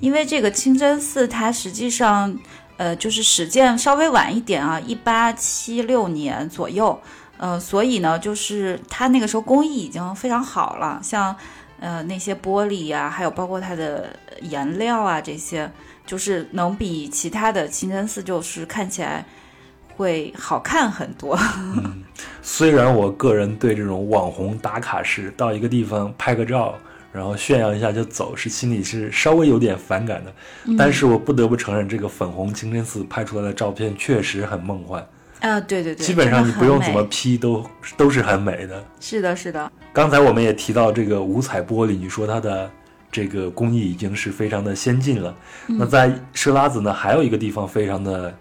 因为这个清真寺它实际上呃就是始建稍微晚一点啊，一八七六年左右，呃，所以呢，就是它那个时候工艺已经非常好了，像呃那些玻璃呀、还有包括它的颜料啊这些，就是能比其他的清真寺就是看起来会好看很多。虽然我个人对这种网红打卡式到一个地方拍个照，然后炫耀一下就走，是心里是稍微有点反感的，但是我不得不承认，这个粉红清真寺拍出来的照片确实很梦幻，啊，对对对，基本上你不用怎么 P 都都是很美的。是的，是的，刚才我们也提到这个五彩玻璃，你说它的这个工艺已经是非常的先进了。那在设拉子呢，还有一个地方非常的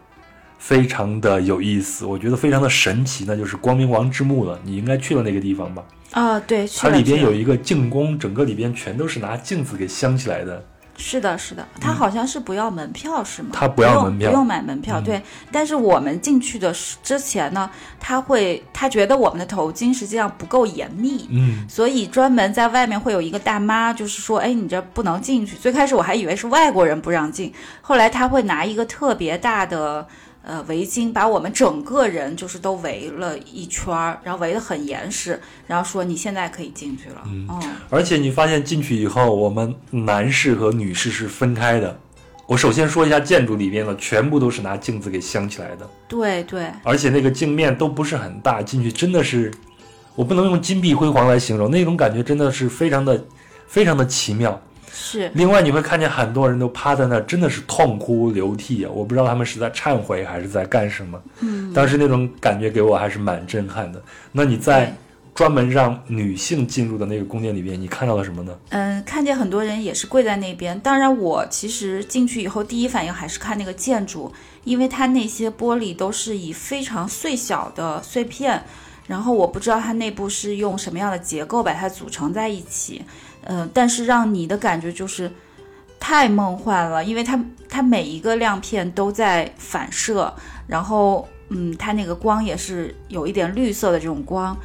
非常的有意思，我觉得非常的神奇，那就是光明王之墓了。你应该去了那个地方吧？啊，对，去它里边有一个镜宫，整个里边全都是拿镜子给镶起来的。是的，是的，它好像是不要门票，是吗？它不要门票不用买门票。嗯对，但是我们进去的之前呢，他会他觉得我们的头巾实际上不够严密，嗯，所以专门在外面会有一个大妈，就是说，哎，你这不能进去。最开始我还以为是外国人不让进，后来他会拿一个特别大的。呃，围巾把我们整个人就是都围了一圈儿，然后围得很严实，然后说你现在可以进去了。嗯，而且你发现进去以后，我们男士和女士是分开的。我首先说一下建筑里边的，全部都是拿镜子给镶起来的。对对，而且那个镜面都不是很大，进去真的是，我不能用金碧辉煌来形容，那种感觉真的是非常的、非常的奇妙。是另外，你会看见很多人都趴在那儿，真的是痛哭流涕啊！我不知道他们是在忏悔还是在干什么。嗯，当时那种感觉给我还是蛮震撼的。那你在专门让女性进入的那个宫殿里边，你看到了什么呢？嗯，看见很多人也是跪在那边。当然，我其实进去以后第一反应还是看那个建筑，因为它那些玻璃都是以非常碎小的碎片，然后我不知道它内部是用什么样的结构把它组成在一起。嗯、但是让你的感觉就是太梦幻了，因为它它每一个亮片都在反射，然后嗯，它那个光也是有一点绿色的这种光。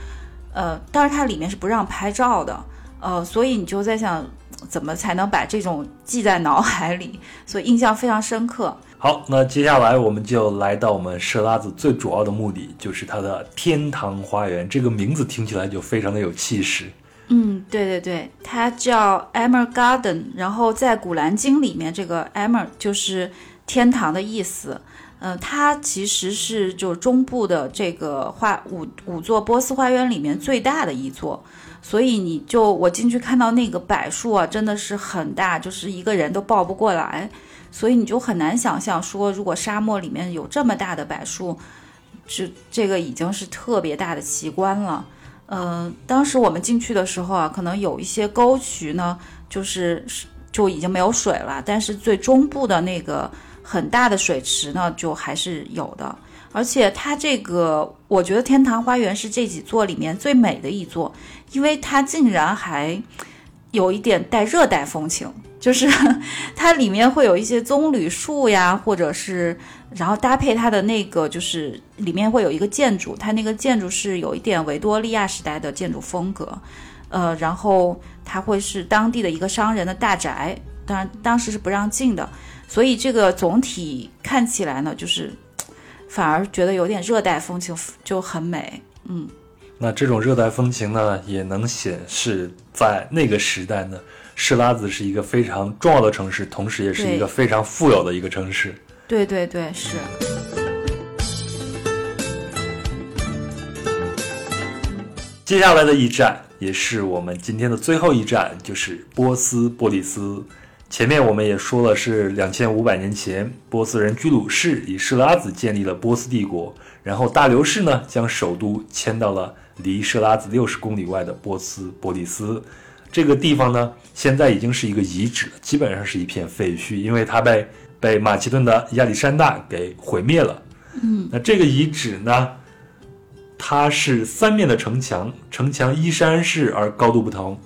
呃，当然它里面是不让拍照的，呃，所以你就在想，怎么才能把这种记在脑海里，所以印象非常深刻。好，那接下来我们就来到我们设拉子最主要的目的，就是它的天堂花园。这个名字听起来就非常的有气势。嗯，对对对，它叫 Emer Garden，然后在《古兰经》里面，这个 Emer 就是天堂的意思。呃，它其实是就中部的这个花五五座波斯花园里面最大的一座，所以你就我进去看到那个柏树啊，真的是很大，就是一个人都抱不过来，所以你就很难想象说，如果沙漠里面有这么大的柏树，这这个已经是特别大的奇观了。呃，当时我们进去的时候啊，可能有一些沟渠呢，就是就已经没有水了，但是最中部的那个。很大的水池呢，就还是有的，而且它这个，我觉得天堂花园是这几座里面最美的一座，因为它竟然还有一点带热带风情，就是 (laughs) 它里面会有一些棕榈树呀，或者是，然后搭配它的那个，就是里面会有一个建筑，它那个建筑是有一点维多利亚时代的建筑风格，呃，然后它会是当地的一个商人的大宅，当然当时是不让进的。所以这个总体看起来呢，就是反而觉得有点热带风情，就很美。嗯，那这种热带风情呢，也能显示在那个时代呢，施拉子是一个非常重要的城市，同时也是一个非常富有的一个城市。对对对，是。接下来的一站，也是我们今天的最后一站，就是波斯波利斯。前面我们也说了，是两千五百年前，波斯人居鲁士以设拉子建立了波斯帝国，然后大流士呢将首都迁到了离设拉子六十公里外的波斯波利斯。这个地方呢，现在已经是一个遗址了，基本上是一片废墟，因为它被被马其顿的亚历山大给毁灭了。嗯，那这个遗址呢，它是三面的城墙，城墙依山势而高度不同。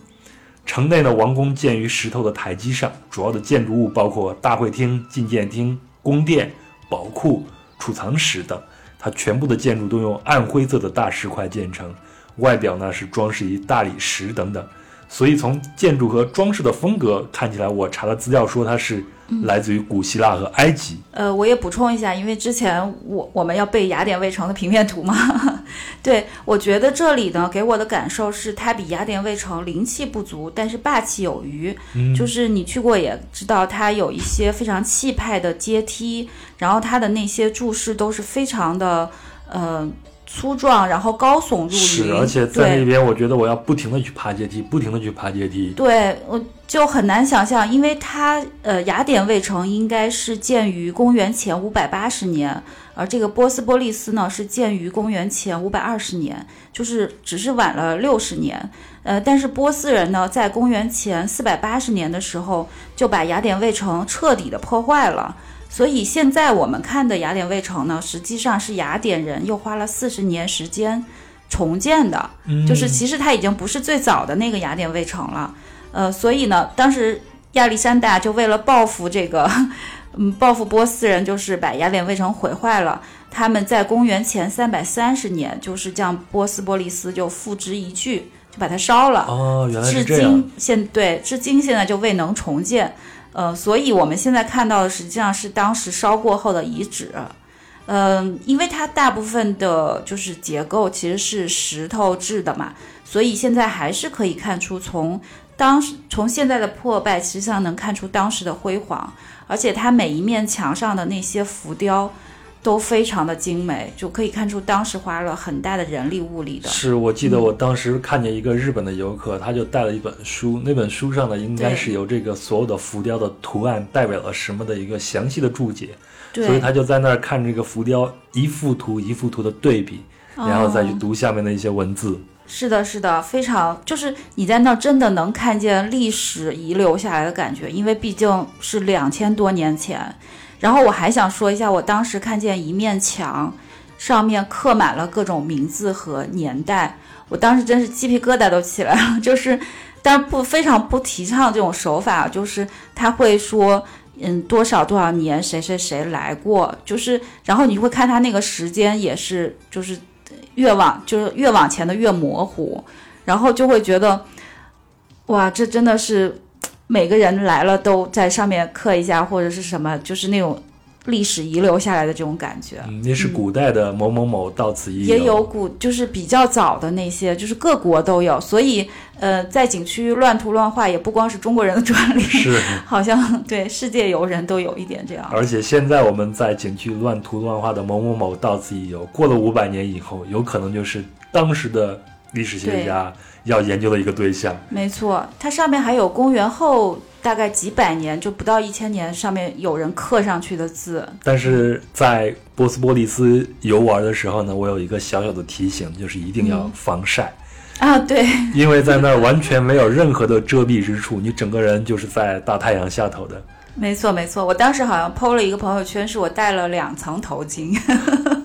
城内的王宫建于石头的台基上，主要的建筑物包括大会厅、觐见厅、宫殿、宝库、储藏室等。它全部的建筑都用暗灰色的大石块建成，外表呢是装饰于大理石等等。所以从建筑和装饰的风格看起来，我查了资料说它是。来自于古希腊和埃及。呃，我也补充一下，因为之前我我们要背雅典卫城的平面图嘛。(laughs) 对，我觉得这里呢给我的感受是，它比雅典卫城灵气不足，但是霸气有余。嗯，就是你去过也知道，它有一些非常气派的阶梯，然后它的那些柱式都是非常的，呃。粗壮，然后高耸入云。是，而且在那边，我觉得我要不停的去爬阶梯，不停的去爬阶梯。对，我就很难想象，因为它，呃，雅典卫城应该是建于公元前五百八十年，而这个波斯波利斯呢是建于公元前五百二十年，就是只是晚了六十年。呃，但是波斯人呢，在公元前四百八十年的时候就把雅典卫城彻底的破坏了。所以现在我们看的雅典卫城呢，实际上是雅典人又花了四十年时间重建的，就是其实它已经不是最早的那个雅典卫城了。呃，所以呢，当时亚历山大就为了报复这个，(laughs) 嗯，报复波斯人，就是把雅典卫城毁坏了。他们在公元前三百三十年，就是将波斯波利斯就付之一炬，就把它烧了。哦，原来是这样。至今现对，至今现在就未能重建。呃，所以我们现在看到的实际上是当时烧过后的遗址，嗯，因为它大部分的就是结构其实是石头制的嘛，所以现在还是可以看出从当时从现在的破败，实际上能看出当时的辉煌，而且它每一面墙上的那些浮雕。都非常的精美，就可以看出当时花了很大的人力物力的。是我记得我当时看见一个日本的游客，他就带了一本书，那本书上呢应该是有这个所有的浮雕的图案代表了什么的一个详细的注解，所以他就在那儿看这个浮雕一幅图一幅图的对比，然后再去读下面的一些文字。是的，是的，非常就是你在那儿真的能看见历史遗留下来的感觉，因为毕竟是两千多年前。然后我还想说一下，我当时看见一面墙，上面刻满了各种名字和年代，我当时真是鸡皮疙瘩都起来了。就是，但不非常不提倡这种手法，就是他会说，嗯，多少多少年谁谁谁来过，就是，然后你会看他那个时间也是，就是越往就是越往前的越模糊，然后就会觉得，哇，这真的是。每个人来了都在上面刻一下或者是什么，就是那种历史遗留下来的这种感觉。嗯，那是古代的某某某到此一游，也有古，就是比较早的那些，就是各国都有，所以呃，在景区乱涂乱画也不光是中国人的专利，是，(laughs) 好像对世界游人都有一点这样。而且现在我们在景区乱涂乱画的某某某到此一游，过了五百年以后，有可能就是当时的历史学家要研究的一个对象。没错，它上面还有公元后。大概几百年，就不到一千年，上面有人刻上去的字。但是在波斯波利斯游玩的时候呢，我有一个小小的提醒，就是一定要防晒啊！对，(laughs) 因为在那儿完全没有任何的遮蔽之处，你整个人就是在大太阳下头的。没错，没错，我当时好像 PO 了一个朋友圈，是我戴了两层头巾。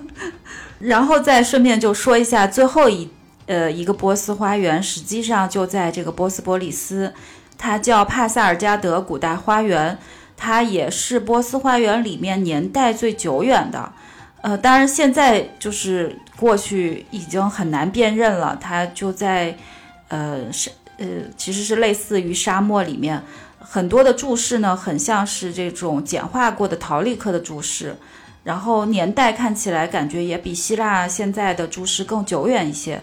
(laughs) 然后再顺便就说一下，最后一呃一个波斯花园，实际上就在这个波斯波利斯。它叫帕萨尔加德古代花园，它也是波斯花园里面年代最久远的。呃，当然现在就是过去已经很难辨认了。它就在，呃，是呃，其实是类似于沙漠里面，很多的柱式呢，很像是这种简化过的陶立克的柱式，然后年代看起来感觉也比希腊现在的柱式更久远一些。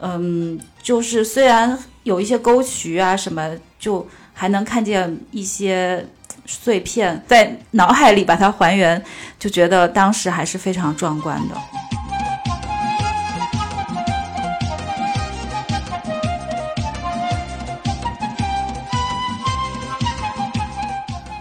嗯，就是虽然有一些沟渠啊什么。就还能看见一些碎片，在脑海里把它还原，就觉得当时还是非常壮观的。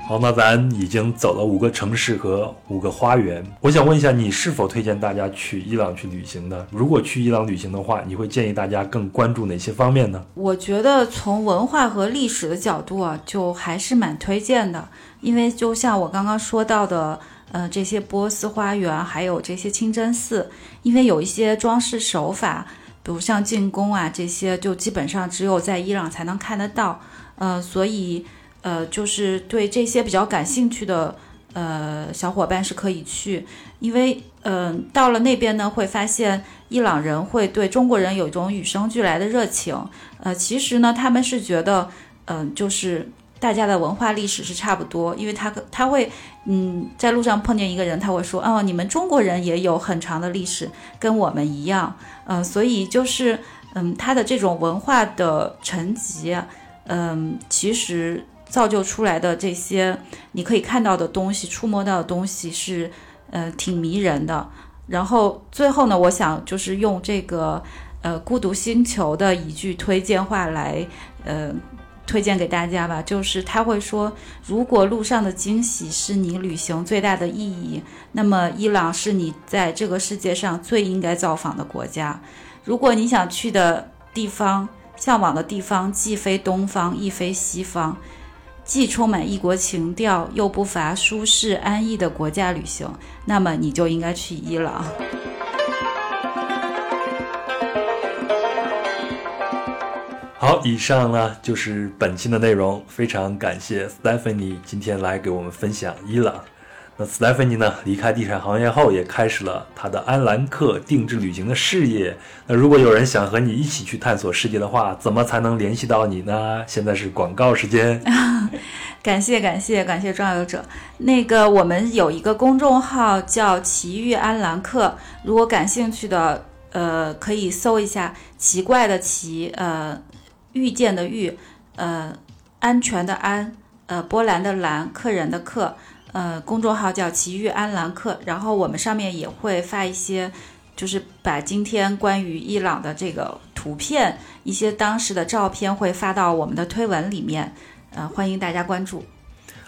好，那咱已经走了五个城市和五个花园，我想问一下，你是否推荐大家去伊朗去旅行呢？如果去伊朗旅行的话，你会建议大家更关注哪些方面呢？我觉得从文化和历史的角度啊，就还是蛮推荐的，因为就像我刚刚说到的，呃，这些波斯花园，还有这些清真寺，因为有一些装饰手法，比如像进宫啊这些，就基本上只有在伊朗才能看得到，呃，所以。呃，就是对这些比较感兴趣的呃小伙伴是可以去，因为嗯到了那边呢，会发现伊朗人会对中国人有一种与生俱来的热情。呃，其实呢，他们是觉得嗯，就是大家的文化历史是差不多，因为他他会嗯在路上碰见一个人，他会说哦，你们中国人也有很长的历史，跟我们一样。嗯，所以就是嗯他的这种文化的沉积，嗯，其实。造就出来的这些你可以看到的东西、触摸到的东西是，呃，挺迷人的。然后最后呢，我想就是用这个呃《孤独星球》的一句推荐话来，呃，推荐给大家吧。就是他会说，如果路上的惊喜是你旅行最大的意义，那么伊朗是你在这个世界上最应该造访的国家。如果你想去的地方、向往的地方既非东方亦非西方。既充满异国情调，又不乏舒适安逸的国家旅行，那么你就应该去伊朗。好，以上呢就是本期的内容，非常感谢 Stephanie 今天来给我们分享伊朗。那 Stephanie 呢？离开地产行业后，也开始了她的安兰克定制旅行的事业。那如果有人想和你一起去探索世界的话，怎么才能联系到你呢？现在是广告时间。(laughs) 感谢感谢感谢壮游者。那个我们有一个公众号叫奇遇安兰克，如果感兴趣的，呃，可以搜一下“奇怪的奇”，呃，遇见的遇，呃，安全的安，呃，波兰的兰，客人的客。呃，公众号叫奇遇安兰克，然后我们上面也会发一些，就是把今天关于伊朗的这个图片，一些当时的照片会发到我们的推文里面，呃，欢迎大家关注。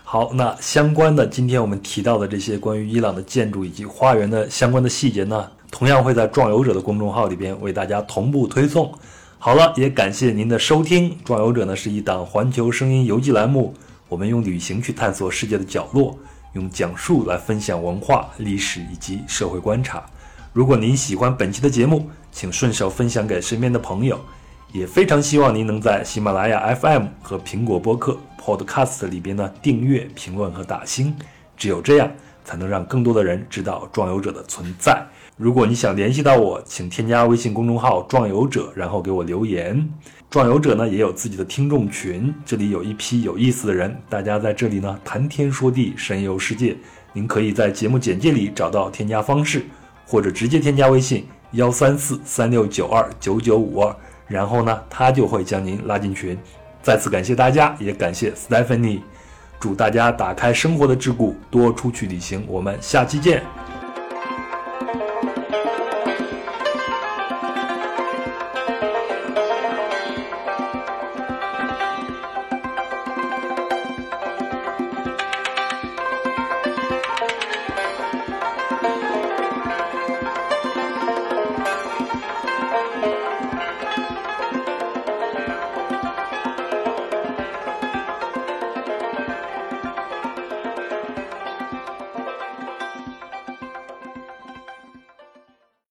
好，那相关的今天我们提到的这些关于伊朗的建筑以及花园的相关的细节呢，同样会在壮游者的公众号里边为大家同步推送。好了，也感谢您的收听。壮游者呢是一档环球声音游记栏目，我们用旅行去探索世界的角落。用讲述来分享文化、历史以及社会观察。如果您喜欢本期的节目，请顺手分享给身边的朋友。也非常希望您能在喜马拉雅 FM 和苹果播客 Podcast 里边呢订阅、评论和打星。只有这样，才能让更多的人知道壮游者的存在。如果你想联系到我，请添加微信公众号“壮游者”，然后给我留言。壮游者呢也有自己的听众群，这里有一批有意思的人，大家在这里呢谈天说地，神游世界。您可以在节目简介里找到添加方式，或者直接添加微信幺三四三六九二九九五二，然后呢，他就会将您拉进群。再次感谢大家，也感谢 Stephanie，祝大家打开生活的桎梏，多出去旅行。我们下期见。